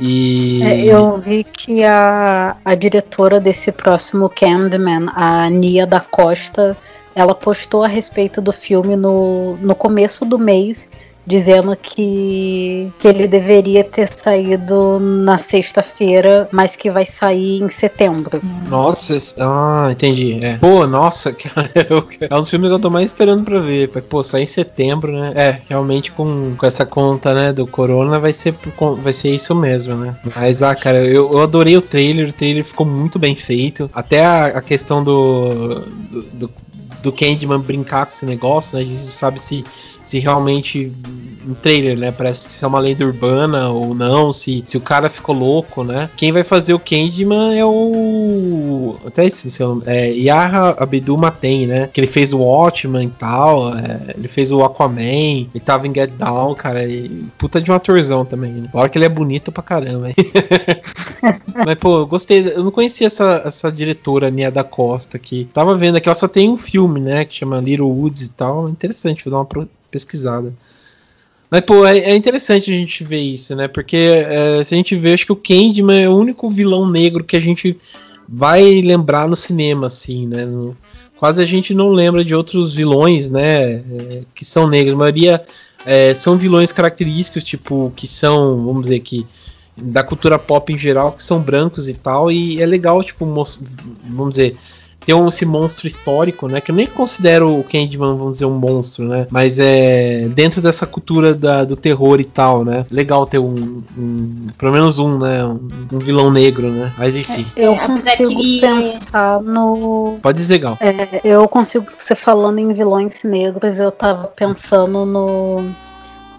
E... É, eu vi que a, a diretora desse próximo Candyman, a Nia da Costa, ela postou a respeito do filme no, no começo do mês dizendo que, que ele deveria ter saído na sexta-feira, mas que vai sair em setembro. Nossa, ah, entendi. É. Pô, nossa, é um dos filmes que eu tô mais esperando pra ver. Pô, só em setembro, né? É, realmente com, com essa conta, né, do Corona vai ser, vai ser isso mesmo, né? Mas, ah, cara, eu, eu adorei o trailer, o trailer ficou muito bem feito. Até a, a questão do, do, do do Candyman brincar com esse negócio, né? A gente sabe se se realmente um trailer, né? Parece que é uma lenda urbana ou não, se, se o cara ficou louco, né? Quem vai fazer o Candyman é o. Até esqueci, é Yaha Abdul Maten, né? Que ele fez o Watchman e tal, é, ele fez o Aquaman, ele tava em Get Down, cara. E, puta de um atorzão também, né? Claro que ele é bonito pra caramba. Mas, pô, eu gostei. Eu não conhecia essa, essa diretora, Nia da Costa, que tava vendo que ela só tem um filme, né? Que chama Little Woods e tal. Interessante, vou dar uma pesquisada. Mas, pô, é, é, interessante a gente ver isso, né? Porque é, se a gente vê, acho que o Candyman é o único vilão negro que a gente vai lembrar no cinema, assim, né? No, quase a gente não lembra de outros vilões, né? É, que são negros. A maioria é, são vilões característicos, tipo, que são, vamos dizer que da cultura pop em geral, que são brancos e tal. E é legal, tipo, vamos dizer tem um, esse monstro histórico, né? Que eu nem considero o Candyman, vamos dizer, um monstro, né? Mas é dentro dessa cultura da, do terror e tal, né? Legal ter um, um pelo menos um, né? Um, um, vilão negro, né? Mas enfim. É, eu consigo que... pensar no. Pode dizer, Gal. É, eu consigo, você falando em vilões negros, eu tava pensando no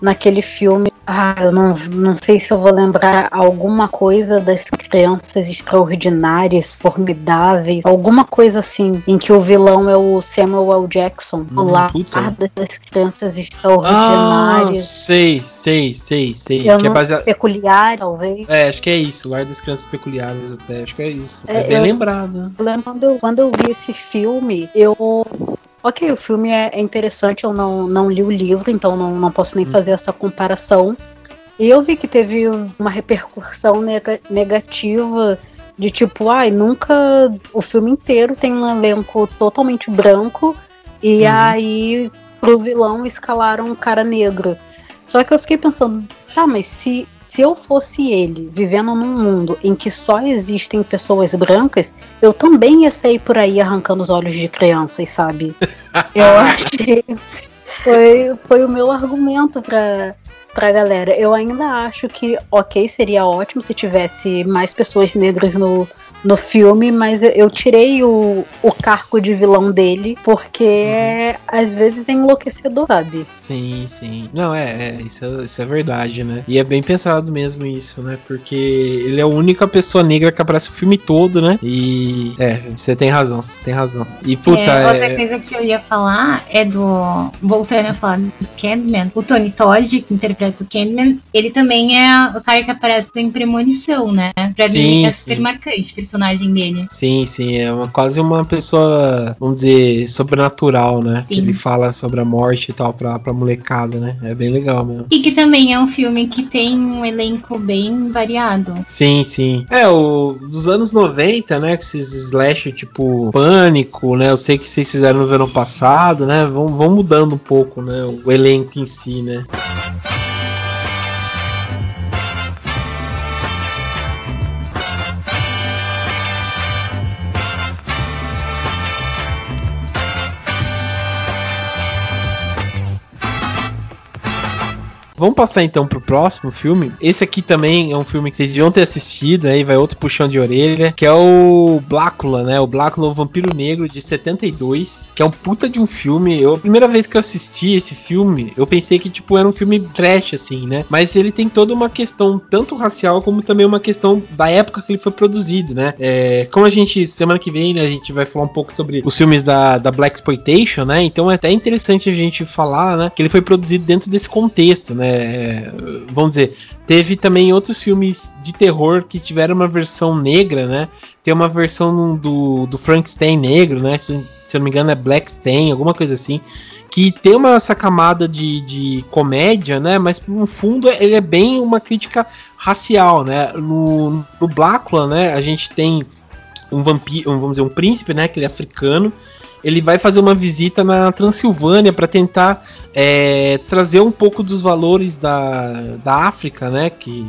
naquele filme. Ah, eu não, não sei se eu vou lembrar alguma coisa das crianças extraordinárias, formidáveis, alguma coisa assim, em que o vilão é o Samuel L. Jackson, hum, o lar das crianças extraordinárias. Ah, sei, sei, sei, sei. Eu que é baseado... Peculiar, talvez. É, acho que é isso, Lar das Crianças Peculiares até, acho que é isso. É, é bem eu, lembrado. Quando eu, quando eu vi esse filme, eu Ok, o filme é, é, interessante, eu não, não li o livro, então não, não posso nem hum. fazer essa comparação. E eu vi que teve uma repercussão neg negativa de tipo, ai, nunca o filme inteiro tem um elenco totalmente branco e uhum. aí pro vilão escalaram um cara negro. Só que eu fiquei pensando, tá, mas se se eu fosse ele, vivendo num mundo em que só existem pessoas brancas, eu também ia sair por aí arrancando os olhos de crianças, sabe? eu achei. Foi, foi o meu argumento pra, pra galera. Eu ainda acho que, ok, seria ótimo se tivesse mais pessoas negras no, no filme, mas eu, tirei o, o cargo de vilão dele, porque uhum. às vezes é enlouquecedor, sabe? Sim, sim. Não, é, é isso, é, isso é verdade, né? E é bem pensado mesmo isso, né? Porque ele é a única pessoa negra que aparece o filme todo, né? E. É, você tem razão, você tem razão. E puta. É, outra é... coisa que eu ia falar é do. Voltando a falar do Candyman, o Tony Todd, que interpreta o Candyman, ele também é o cara que aparece em Premonição, né? Pra sim, mim é super sim. marcante personagem dele. Sim, sim, é uma, quase uma pessoa, vamos dizer, sobrenatural, né? Sim. Ele fala sobre a morte e tal pra, pra molecada, né? É bem legal mesmo. E que também é um filme que tem um elenco bem variado. Sim, sim. É, o dos anos 90, né? Com esses slash tipo Pânico, né? Eu sei que vocês fizeram no ano passado, né? Vão, vão mudando um pouco, né? O elenco em si, né? Vamos passar então pro próximo filme. Esse aqui também é um filme que vocês deviam ter assistido, aí vai outro puxão de orelha, que é o Blácula, né? O Blácula, o Vampiro Negro de 72, que é um puta de um filme. Eu, a primeira vez que eu assisti esse filme, eu pensei que tipo era um filme trash assim, né? Mas ele tem toda uma questão tanto racial como também uma questão da época que ele foi produzido, né? É, como a gente semana que vem, né, a gente vai falar um pouco sobre os filmes da, da Black Exploitation, né? Então é até interessante a gente falar, né, que ele foi produzido dentro desse contexto, né? É, vamos dizer, teve também outros filmes de terror que tiveram uma versão negra, né? Tem uma versão do, do Frankenstein negro, né? Se, se eu não me engano é Blackstein, alguma coisa assim. Que tem uma, essa camada de, de comédia, né? Mas no fundo ele é bem uma crítica racial, né? No, no Blácula, né? A gente tem um vampiro, vamos dizer, um príncipe, né? Que ele é africano ele vai fazer uma visita na Transilvânia para tentar é, trazer um pouco dos valores da, da África, né? Que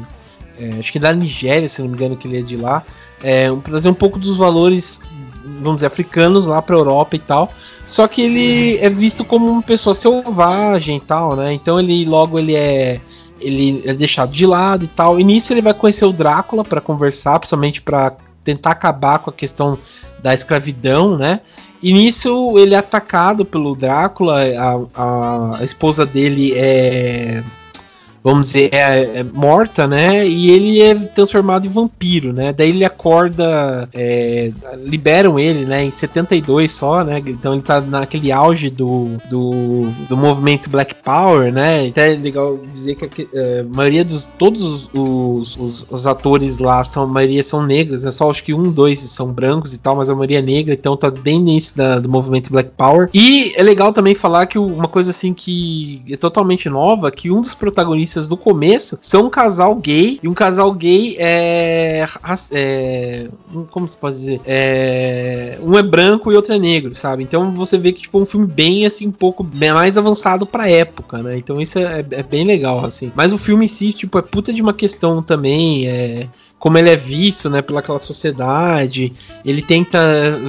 é, acho que da Nigéria, se não me engano, que ele é de lá, é, trazer um pouco dos valores, vamos dizer, africanos lá para Europa e tal. Só que ele é visto como uma pessoa selvagem e tal, né? Então ele logo ele é ele é deixado de lado e tal. E nisso ele vai conhecer o Drácula para conversar, principalmente para tentar acabar com a questão da escravidão, né? E nisso ele é atacado pelo Drácula, a, a esposa dele é vamos dizer, é, é, morta, né? E ele é transformado em vampiro, né? Daí ele acorda, é, liberam ele, né? Em 72 só, né? Então ele tá naquele auge do, do, do movimento Black Power, né? Até é legal dizer que a, é, a maioria dos todos os, os, os, atores lá são a maioria são negras, né? Só acho que um, dois são brancos e tal, mas a maioria é negra, então tá bem nisso da, do movimento Black Power. E é legal também falar que uma coisa assim que é totalmente nova, que um dos protagonistas do começo são um casal gay e um casal gay é, é como se pode dizer? É, um é branco e outro é negro sabe? Então você vê que tipo um filme bem assim um pouco mais avançado para época né? Então isso é, é, bem legal assim. Mas o filme em si tipo é puta de uma questão também é como ele é visto, né, pelaquela sociedade, ele tenta,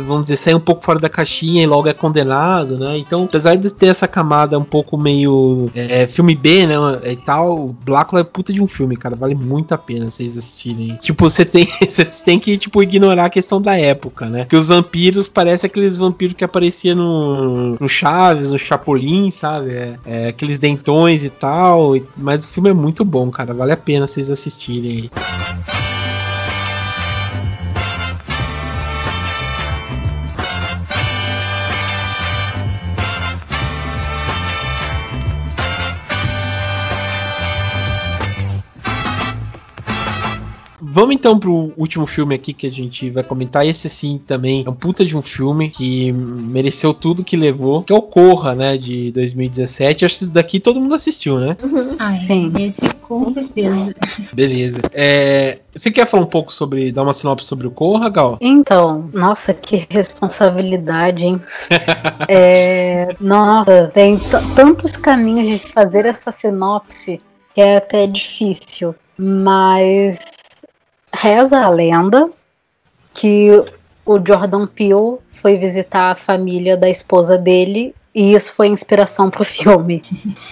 vamos dizer, sair um pouco fora da caixinha e logo é condenado, né? Então, apesar de ter essa camada um pouco meio é, filme B, né, e tal, Blácula é puta de um filme, cara, vale muito a pena vocês assistirem. Tipo, você tem, você tem que tipo ignorar a questão da época, né? Que os vampiros parecem aqueles vampiros que apareciam no, no Chaves, no Chapolin, sabe? É, é, aqueles dentões e tal, mas o filme é muito bom, cara, vale a pena vocês assistirem. Vamos então pro último filme aqui que a gente vai comentar. Esse sim também é um puta de um filme que mereceu tudo que levou, que é o Corra, né, de 2017. Acho que daqui todo mundo assistiu, né? Uhum. Ah, sim. Esse com certeza. Beleza. É, você quer falar um pouco sobre, dar uma sinopse sobre o Corra, Gal? Então, nossa, que responsabilidade, hein? é, nossa, tem tantos caminhos de fazer essa sinopse que é até difícil. Mas reza a lenda que o Jordan Peele foi visitar a família da esposa dele E isso foi inspiração pro filme.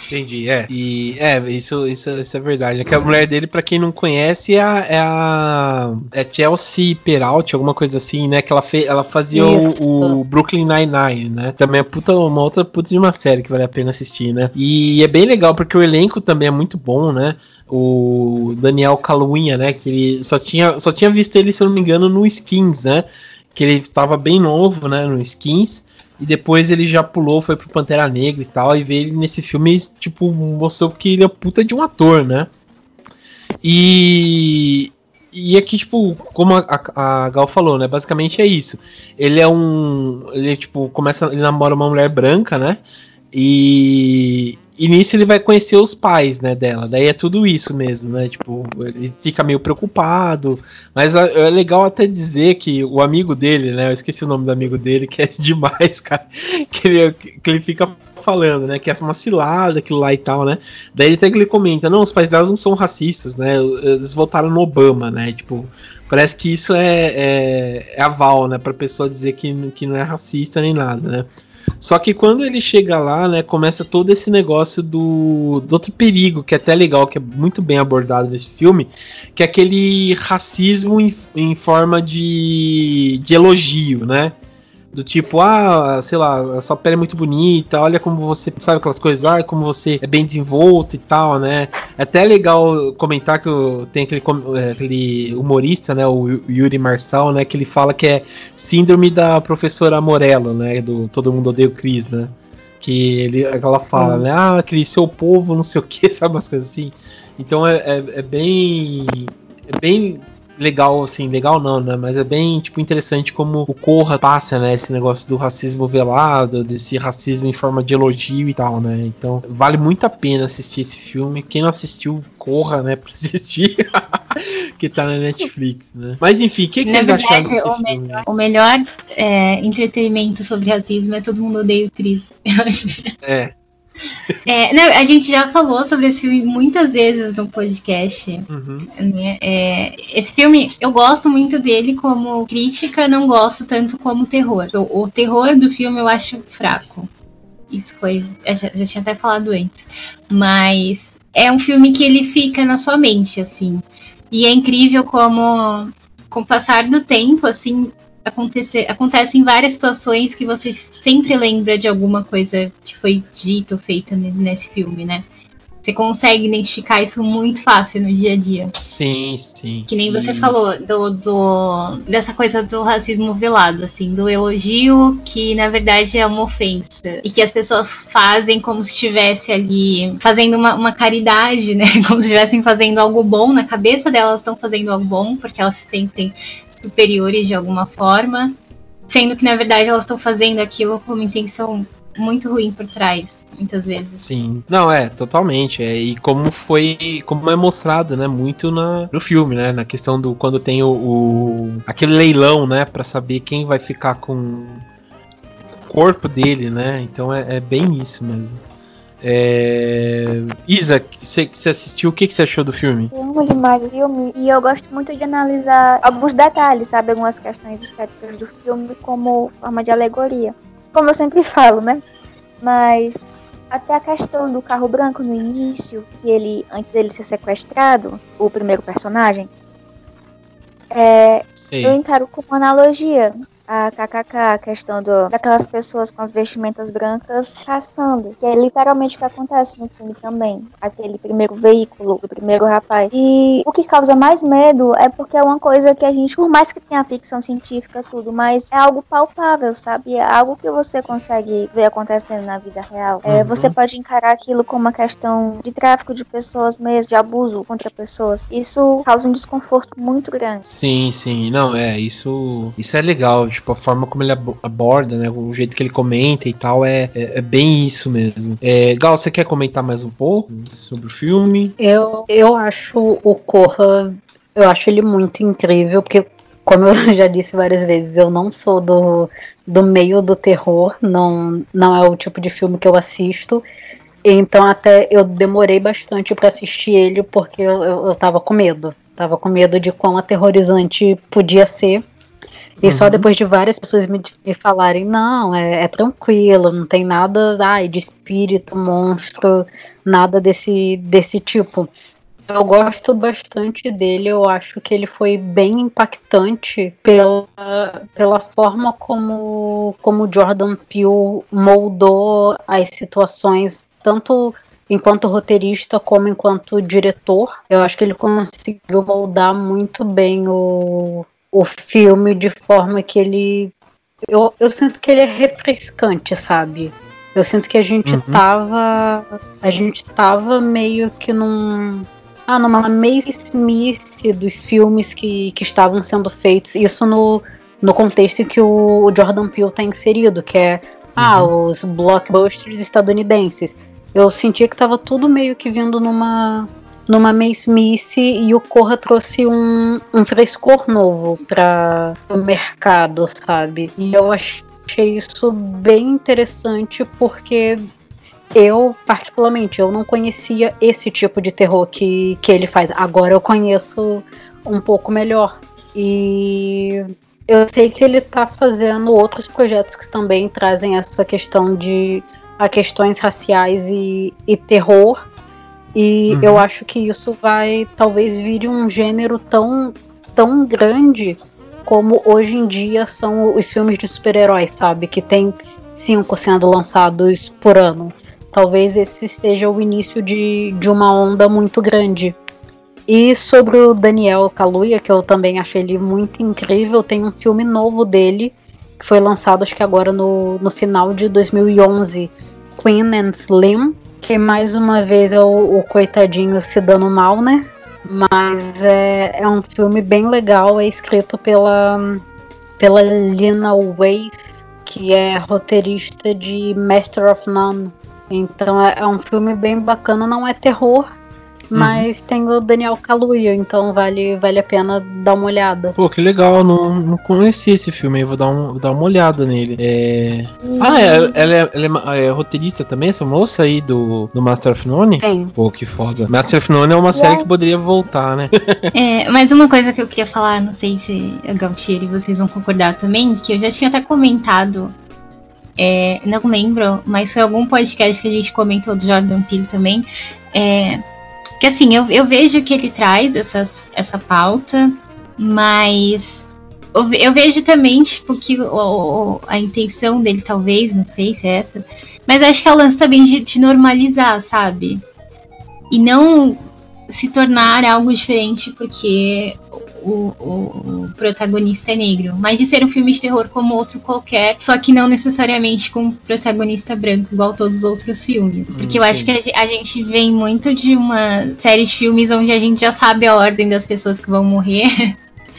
Entendi, é. E é, isso, isso, isso é verdade. É que a mulher dele, pra quem não conhece, é a, é a é Chelsea Peralta, alguma coisa assim, né? Que ela, fe, ela fazia o, o, Brooklyn Nine-Nine, né? Também é puta, uma outra puta de uma série que vale a pena assistir, né? E é bem legal porque o elenco também é muito bom, né? O Daniel Calunha, né? Que ele só tinha, só tinha visto ele, se eu não me engano, no Skins, né? Que ele estava bem novo, né? No Skins. E depois ele já pulou, foi pro Pantera Negra e tal. E veio ele nesse filme, tipo, mostrou que ele é puta de um ator, né? E. E aqui, tipo, como a, a, Gal falou, né? Basicamente é isso. Ele é um. Ele, tipo, começa. Ele namora uma mulher branca, né? E, e nisso ele vai conhecer os pais, né, dela. Daí é tudo isso mesmo, né? Tipo, ele fica meio preocupado. Mas é legal até dizer que o amigo dele, né? Eu esqueci o nome do amigo dele, que é demais, cara. Que ele, que ele fica falando, né? Que é uma cilada, aquilo lá e tal, né? Daí até que ele comenta, não, os pais delas não são racistas, né? Eles votaram no Obama, né? Tipo, parece que isso é, é, é aval, né? Pra pessoa dizer que, que não é racista nem nada, né? Só que quando ele chega lá, né, começa todo esse negócio do, do outro perigo, que é até legal, que é muito bem abordado nesse filme, que é aquele racismo em, em forma de, de elogio, né? Do tipo, ah, sei lá, a sua pele é muito bonita, olha como você sabe aquelas coisas, ah, como você é bem desenvolto e tal, né? É até legal comentar que tem aquele, é, aquele humorista, né, o Yuri Marçal, né, que ele fala que é síndrome da professora Morello, né, do Todo Mundo Odeia o Cris, né? Que ele, ela fala, hum. né, ah, aquele seu povo, não sei o que, sabe, umas coisas assim. Então é, é, é bem é bem legal, assim, legal não, né? Mas é bem, tipo, interessante como o Corra passa, né? Esse negócio do racismo velado, desse racismo em forma de elogio e tal, né? Então, vale muito a pena assistir esse filme. Quem não assistiu, corra, né, pra assistir. que tá na Netflix, né? Mas enfim, o que, que vocês verdade, acharam desse o filme? Melhor, o melhor é, entretenimento sobre racismo é Todo Mundo Odeia o Chris. É. É, não, a gente já falou sobre esse filme muitas vezes no podcast. Uhum. Né? É, esse filme, eu gosto muito dele como crítica, não gosto tanto como terror. O, o terror do filme eu acho fraco. Isso foi. Já, já tinha até falado antes. Mas é um filme que ele fica na sua mente, assim. E é incrível como, com o passar do tempo, assim, acontecer, acontecem várias situações que você sempre lembra de alguma coisa que foi dita ou feita nesse filme, né? Você consegue identificar isso muito fácil no dia a dia. Sim, sim. Que nem você falou do, do, dessa coisa do racismo velado, assim, do elogio que na verdade é uma ofensa. E que as pessoas fazem como se estivesse ali fazendo uma, uma caridade, né? Como se estivessem fazendo algo bom. Na cabeça delas estão fazendo algo bom, porque elas se sentem superiores de alguma forma, sendo que na verdade elas estão fazendo aquilo com uma intenção muito ruim por trás, muitas vezes. Sim. Não, é, totalmente. É, e como foi. Como é mostrado, né? Muito na, no filme, né? Na questão do quando tem o, o aquele leilão, né? para saber quem vai ficar com o corpo dele, né? Então é, é bem isso mesmo. É... Isa, você, assistiu, o que, você achou do filme? Eu amo demais o filme e eu gosto muito de analisar alguns detalhes, sabe? Algumas questões estéticas do filme como forma de alegoria. Como eu sempre falo, né? Mas até a questão do carro branco no início, que ele, antes dele ser sequestrado, o primeiro personagem, é, eu encaro como analogia a KKK, a questão do, daquelas pessoas com as vestimentas brancas caçando, que é literalmente o que acontece no filme também. Aquele primeiro veículo, o primeiro rapaz. E o que causa mais medo é porque é uma coisa que a gente, por mais que tenha ficção científica, tudo, mas é algo palpável, sabe? É algo que você consegue ver acontecendo na vida real. É, uhum. Você pode encarar aquilo como uma questão de tráfico de pessoas mesmo, de abuso contra pessoas. Isso causa um desconforto muito grande. Sim, sim. Não, é, isso, isso é legal tipo, a forma como ele aborda, né? O jeito que ele comenta e tal, é, é, é bem isso mesmo. É, Gal, você quer comentar mais um pouco sobre o filme? Eu, eu acho o Corra, eu acho ele muito incrível, porque como eu já disse várias vezes, eu não sou do, do meio do terror, não, não é o tipo de filme que eu assisto. Então até eu demorei bastante para assistir ele porque eu, eu, eu tava com medo. Tava com medo de quão aterrorizante podia ser. E uhum. só depois de várias pessoas me, me falarem, não, é, é, tranquilo, não tem nada ai, de espírito, monstro, nada desse, desse tipo. Eu gosto bastante dele, eu acho que ele foi bem impactante pela, pela forma como, como Jordan Peele moldou as situações, tanto enquanto roteirista como enquanto diretor. Eu acho que ele conseguiu moldar muito bem o, o filme de forma que ele. Eu, eu sinto que ele é refrescante, sabe? Eu sinto que a gente uhum. tava. A gente tava meio que num. Ah, numa mesmice dos filmes que, que estavam sendo feitos. Isso no, no contexto em que o, Jordan Peele tá inserido, que é ah, uhum. os blockbusters estadunidenses. Eu sentia que tava tudo meio que vindo numa numa mesmice e o Corra trouxe um, um frescor novo para o mercado, sabe? E eu achei isso bem interessante porque eu, particularmente, eu não conhecia esse tipo de terror que, que ele faz. Agora eu conheço um pouco melhor. E eu sei que ele tá fazendo outros projetos que também trazem essa questão de a questões raciais e, e terror. E uhum. eu acho que isso vai talvez vire um gênero tão, tão grande como hoje em dia são os filmes de super-heróis, sabe? Que tem cinco sendo lançados por ano. Talvez esse seja o início de, de uma onda muito grande. E sobre o Daniel Kaluuya, que eu também achei ele muito incrível, tem um filme novo dele, que foi lançado acho que agora no, no final de 2011, Queen and Slim, que mais uma vez é o, o coitadinho se dando mal, né? Mas é, é um filme bem legal, é escrito pela, pela Lina Wave, que é roteirista de Master of None. Então é, é um filme bem bacana, não é terror, mas uhum. tem o Daniel Kaluuya, então vale, vale a pena dar uma olhada. Pô, que legal, não, não conheci esse filme aí, vou dar, um, vou dar uma olhada nele. É... Uhum. Ah, é, ela, é, ela é, é, roteirista também, essa moça aí do, do Master of None? Sim. Pô, que foda. Master of None é uma série que poderia voltar, né? é, mas uma coisa que eu queria falar, não sei se a Gautier e vocês vão concordar também, que eu já tinha até comentado é, não lembro, mas foi algum podcast que a gente comentou do Jordan Peele também. É, que assim, eu, eu vejo que ele traz essas, essa pauta, mas eu, eu vejo também, tipo, que o, a intenção dele, talvez, não sei se é essa, mas acho que é o lance também de, de normalizar, sabe? E não se tornar algo diferente porque o, o, o, protagonista é negro, mas de ser um filme de terror como outro qualquer, só que não necessariamente com protagonista branco, igual todos os outros filmes. Hum, porque hum, eu acho que a, a, gente vem muito de uma série de filmes onde a gente já sabe a ordem das pessoas que vão morrer.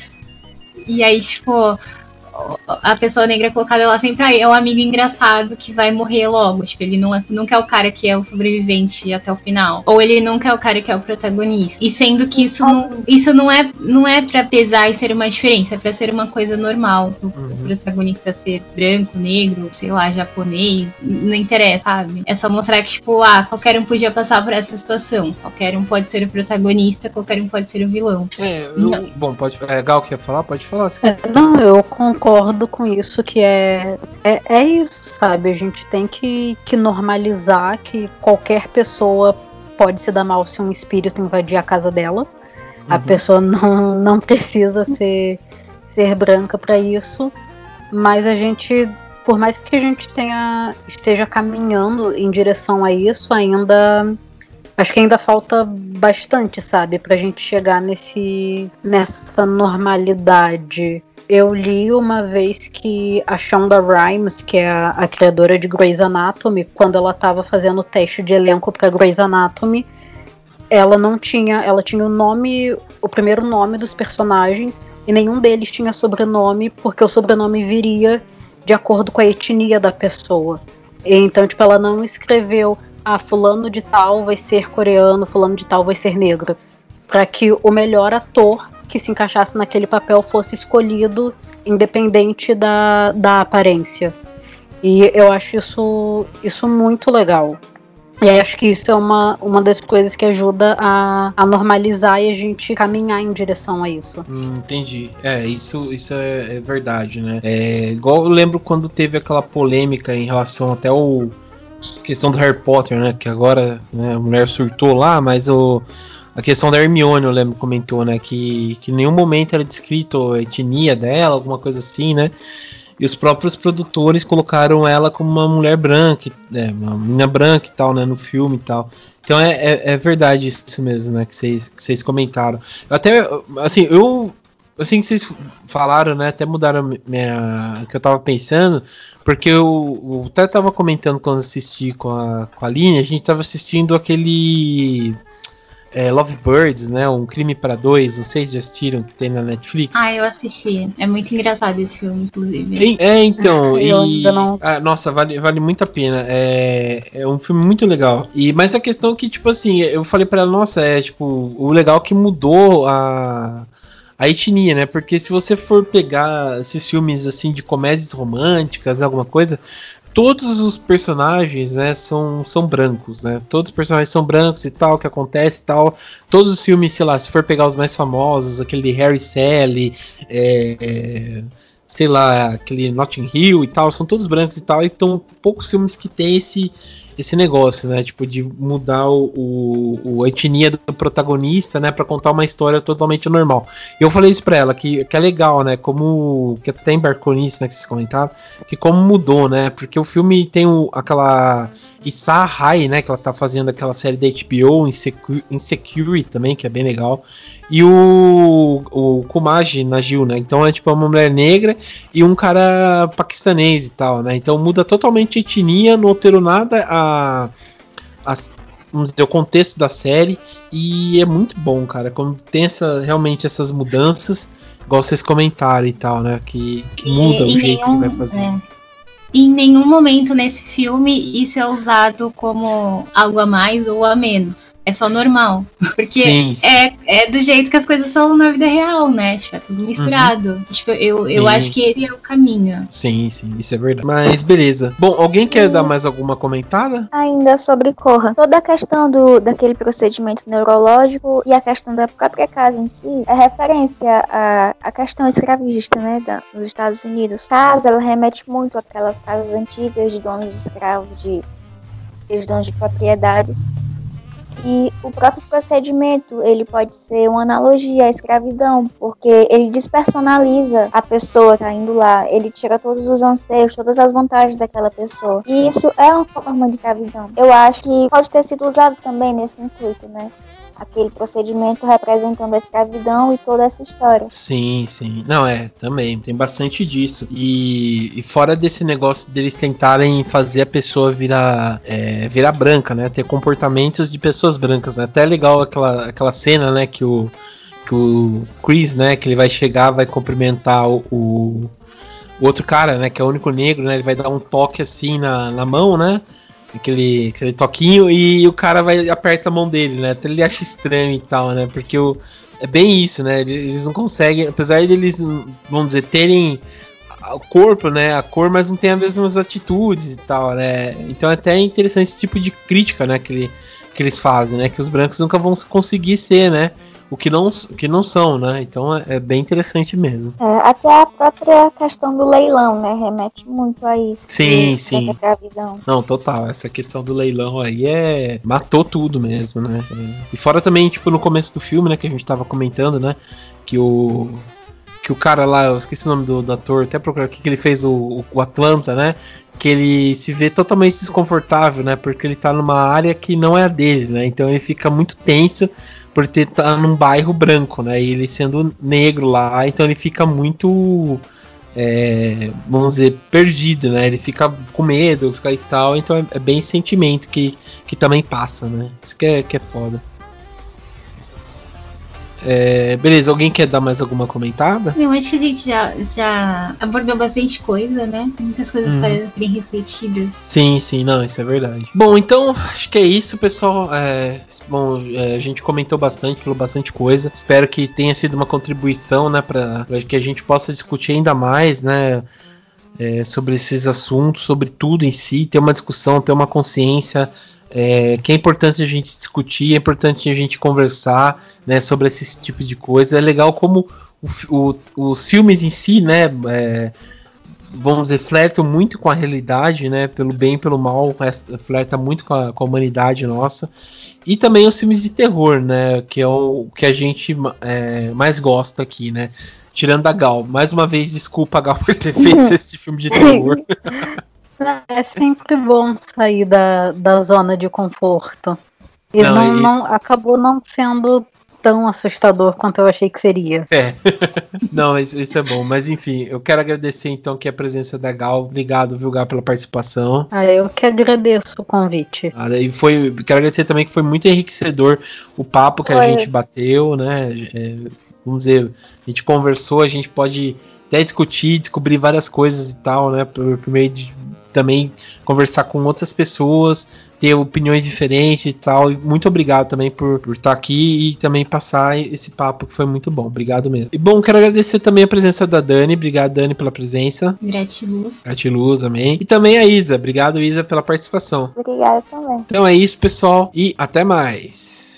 e aí, tipo, a pessoa negra colocada lá sempre é o amigo engraçado que vai morrer logo. Tipo, ele não é, nunca é o cara que é o sobrevivente até o final. Ou ele nunca é o cara que é o protagonista. E sendo que isso não, isso não é não é para pesar e ser uma diferença, é pra ser uma coisa normal. O, uhum. protagonista ser branco, negro, sei lá, japonês, não interessa, sabe? É só mostrar que, tipo, ah, qualquer um podia passar por essa situação. Qualquer um pode ser o protagonista, qualquer um pode ser o vilão. É, eu, bom, pode. É, Gal quer falar? Pode falar. É, não, eu concordo concordo com isso, que é, é, é isso, sabe? A gente tem que, que normalizar que qualquer pessoa pode se dar mal se um espírito invadir a casa dela. Uhum. A pessoa não, não precisa ser, ser branca para isso. Mas a gente, por mais que a gente tenha esteja caminhando em direção a isso, ainda acho que ainda falta bastante, sabe, pra gente chegar nesse nessa normalidade eu li uma vez que a Shonda Rhimes, que é a, a criadora de Grey's Anatomy, quando ela estava fazendo o teste de elenco para Grey's Anatomy, ela não tinha, ela tinha o nome, o primeiro nome dos personagens e nenhum deles tinha sobrenome, porque o sobrenome viria de acordo com a etnia da pessoa. Então, tipo, ela não escreveu, ah, fulano de tal vai ser coreano, fulano de tal vai ser negro, para que o melhor ator que se encaixasse naquele papel fosse escolhido independente da, da aparência. E eu acho isso, isso muito legal. E acho que isso é uma, uma das coisas que ajuda a, a normalizar e a gente caminhar em direção a isso. Hum, entendi. É, isso, isso é, é verdade, né? É, igual eu lembro quando teve aquela polêmica em relação até o questão do Harry Potter, né? Que agora né, a mulher surtou lá, mas o, a questão da Hermione, eu lembro, comentou, né? Que, que em nenhum momento era descrito a etnia dela, alguma coisa assim, né? E os próprios produtores colocaram ela como uma mulher branca, né, uma menina branca e tal, né, no filme e tal. Então é, é, é verdade isso mesmo, né, que vocês, que vocês comentaram. Até, assim, eu assim que vocês falaram, né? Até mudaram minha. o que eu tava pensando, porque eu, eu até tava comentando quando assisti com a, com a Aline, a gente tava assistindo aquele é, Lovebirds, né? Um Crime para Dois, não sei se já assistiram, que tem na Netflix. Ah, eu assisti. É muito engraçado esse filme, inclusive. É, é então. e, não... ah, nossa, vale, vale muito a pena. É, é um filme muito legal. E, mas a questão é que, tipo assim, eu falei para ela, nossa, é tipo, o legal que mudou a a etnia, né? Porque se você for pegar esses filmes assim de comédias românticas, alguma coisa, todos os personagens, né, são, são brancos, né? Todos os personagens são brancos e tal, que acontece e tal. Todos os filmes, sei lá, se for pegar os mais famosos, aquele Harry Sally, é, sei lá, aquele Notting Hill e tal, são todos brancos e tal. E então poucos filmes que tem esse esse negócio, né? Tipo, de mudar o, o, a etnia do protagonista, né? Pra contar uma história totalmente normal. E eu falei isso pra ela, que, que é legal, né? Como. Que até embarcou nisso, né? Que vocês comentaram. Que como mudou, né? Porque o filme tem o, aquela. Issa Hai, né? Que ela tá fazendo aquela série da HBO, Insecurity também, que é bem legal e o, o Kumaji Najil, né? Então é tipo uma mulher negra e um cara paquistanês e tal, né? Então muda totalmente a etnia, não alterou nada a, a vamos dizer, o contexto da série e é muito bom, cara, quando tem essa, realmente essas mudanças, igual vocês comentaram e tal, né? Que, que muda e, o jeito nenhum, que vai fazer. É em nenhum momento nesse filme isso é usado como algo a mais ou a menos. É só normal. Porque sim, sim. É, é do jeito que as coisas são na vida real, né? Tipo, é tudo misturado. Uhum. Tipo, eu, eu acho que esse é o caminho. Sim, sim, isso é verdade. Mas beleza. Bom, alguém quer dar mais alguma comentada? Ainda sobre Corra. Toda a questão do, daquele procedimento neurológico e a questão da própria casa em si é referência à, à questão escravista, né? Da, nos Estados Unidos. Casa, ela remete muito àquelas casas antigas de donos de escravos, de, de donos de propriedades. E o próprio procedimento, ele pode ser uma analogia à escravidão, porque ele despersonaliza a pessoa que está indo lá, ele tira todos os anseios, todas as vantagens daquela pessoa. E isso é uma forma de escravidão. Eu acho que pode ter sido usado também nesse intuito, né? Aquele procedimento representando a escravidão e toda essa história. Sim, sim. Não, é, também. Tem bastante disso. E, e fora desse negócio deles tentarem fazer a pessoa virar, é, virar branca, né? Ter comportamentos de pessoas brancas. Né? Até é legal aquela, aquela cena, né? Que o, que o Chris, né? Que ele vai chegar, vai cumprimentar o, o, outro cara, né? Que é o único negro, né? Ele vai dar um toque assim na, na mão, né? Aquele, aquele toquinho e o cara vai aperta a mão dele, né? Até ele acha estranho e tal, né? Porque o, é bem isso, né? Eles não conseguem, apesar deles, vamos dizer, terem o corpo, né? A cor, mas não tem as mesmas atitudes e tal, né? Então é até interessante esse tipo de crítica, né? Que, ele, que eles fazem, né? Que os brancos nunca vão conseguir ser, né? O que não, o que não são, né? Então é, é bem interessante mesmo. É, até a própria questão do leilão, né? Remete muito a isso. Sim, sim. Não, total. Essa questão do leilão aí é. matou tudo mesmo, né? E fora também, tipo, no começo do filme, né? Que a gente tava comentando, né? Que o. Que o cara lá, eu esqueci o nome do, do ator, até procurar o que ele fez, o, o Atlanta, né? que ele se vê totalmente desconfortável, né? Porque ele tá numa área que não é a dele, né? Então ele fica muito tenso por ter tá num bairro branco, né? E ele sendo negro lá, então ele fica muito é, vamos dizer, perdido, né? Ele fica com medo, fica e tal, então é, é bem sentimento que, que também passa, né? Isso que é, que é foda. É, beleza, alguém quer dar mais alguma comentada? Eu acho que a gente já, já abordou bastante coisa, né? Muitas coisas para serem refletidas. Sim, sim, não, isso é verdade. Bom, então, acho que é isso, pessoal. É, bom, é, a gente comentou bastante, falou bastante coisa. Espero que tenha sido uma contribuição, né, para que a gente possa discutir ainda mais, né? É, sobre esses assuntos, sobre tudo em si, ter uma discussão, ter uma consciência é, que é importante a gente discutir, é importante a gente conversar né, sobre esse tipo de coisa. É legal como o, o, os filmes em si, né? É, vamos dizer, flertam muito com a realidade, né? Pelo bem e pelo mal, flerta muito com a, com a humanidade nossa. E também os filmes de terror, né? Que é o que a gente é, mais gosta aqui, né? Tirando a Gal. Mais uma vez, desculpa a Gal por ter feito esse filme de terror. É sempre bom sair da, da zona de conforto. E não, não, é não acabou não sendo tão assustador quanto eu achei que seria. É. Não, isso, isso, é bom. Mas enfim, eu quero agradecer então que a presença da Gal. Obrigado, viu, Gal, pela participação. Ah, eu que agradeço o convite. Ah, e foi. Quero agradecer também que foi muito enriquecedor o papo que foi. a gente bateu, né? É, vamos dizer, a gente conversou, a gente pode até discutir, descobrir várias coisas e tal, né? Por, por meio de também conversar com outras pessoas, ter opiniões diferentes e tal. E muito obrigado também por, por estar aqui e também passar esse papo que foi muito bom. Obrigado mesmo. E bom, quero agradecer também a presença da Dani. Obrigado, Dani, pela presença. Gratiluz. Gratiluz, amém. E também a Isa. Obrigado, Isa, pela participação. Obrigada também. Então é isso, pessoal, e até mais.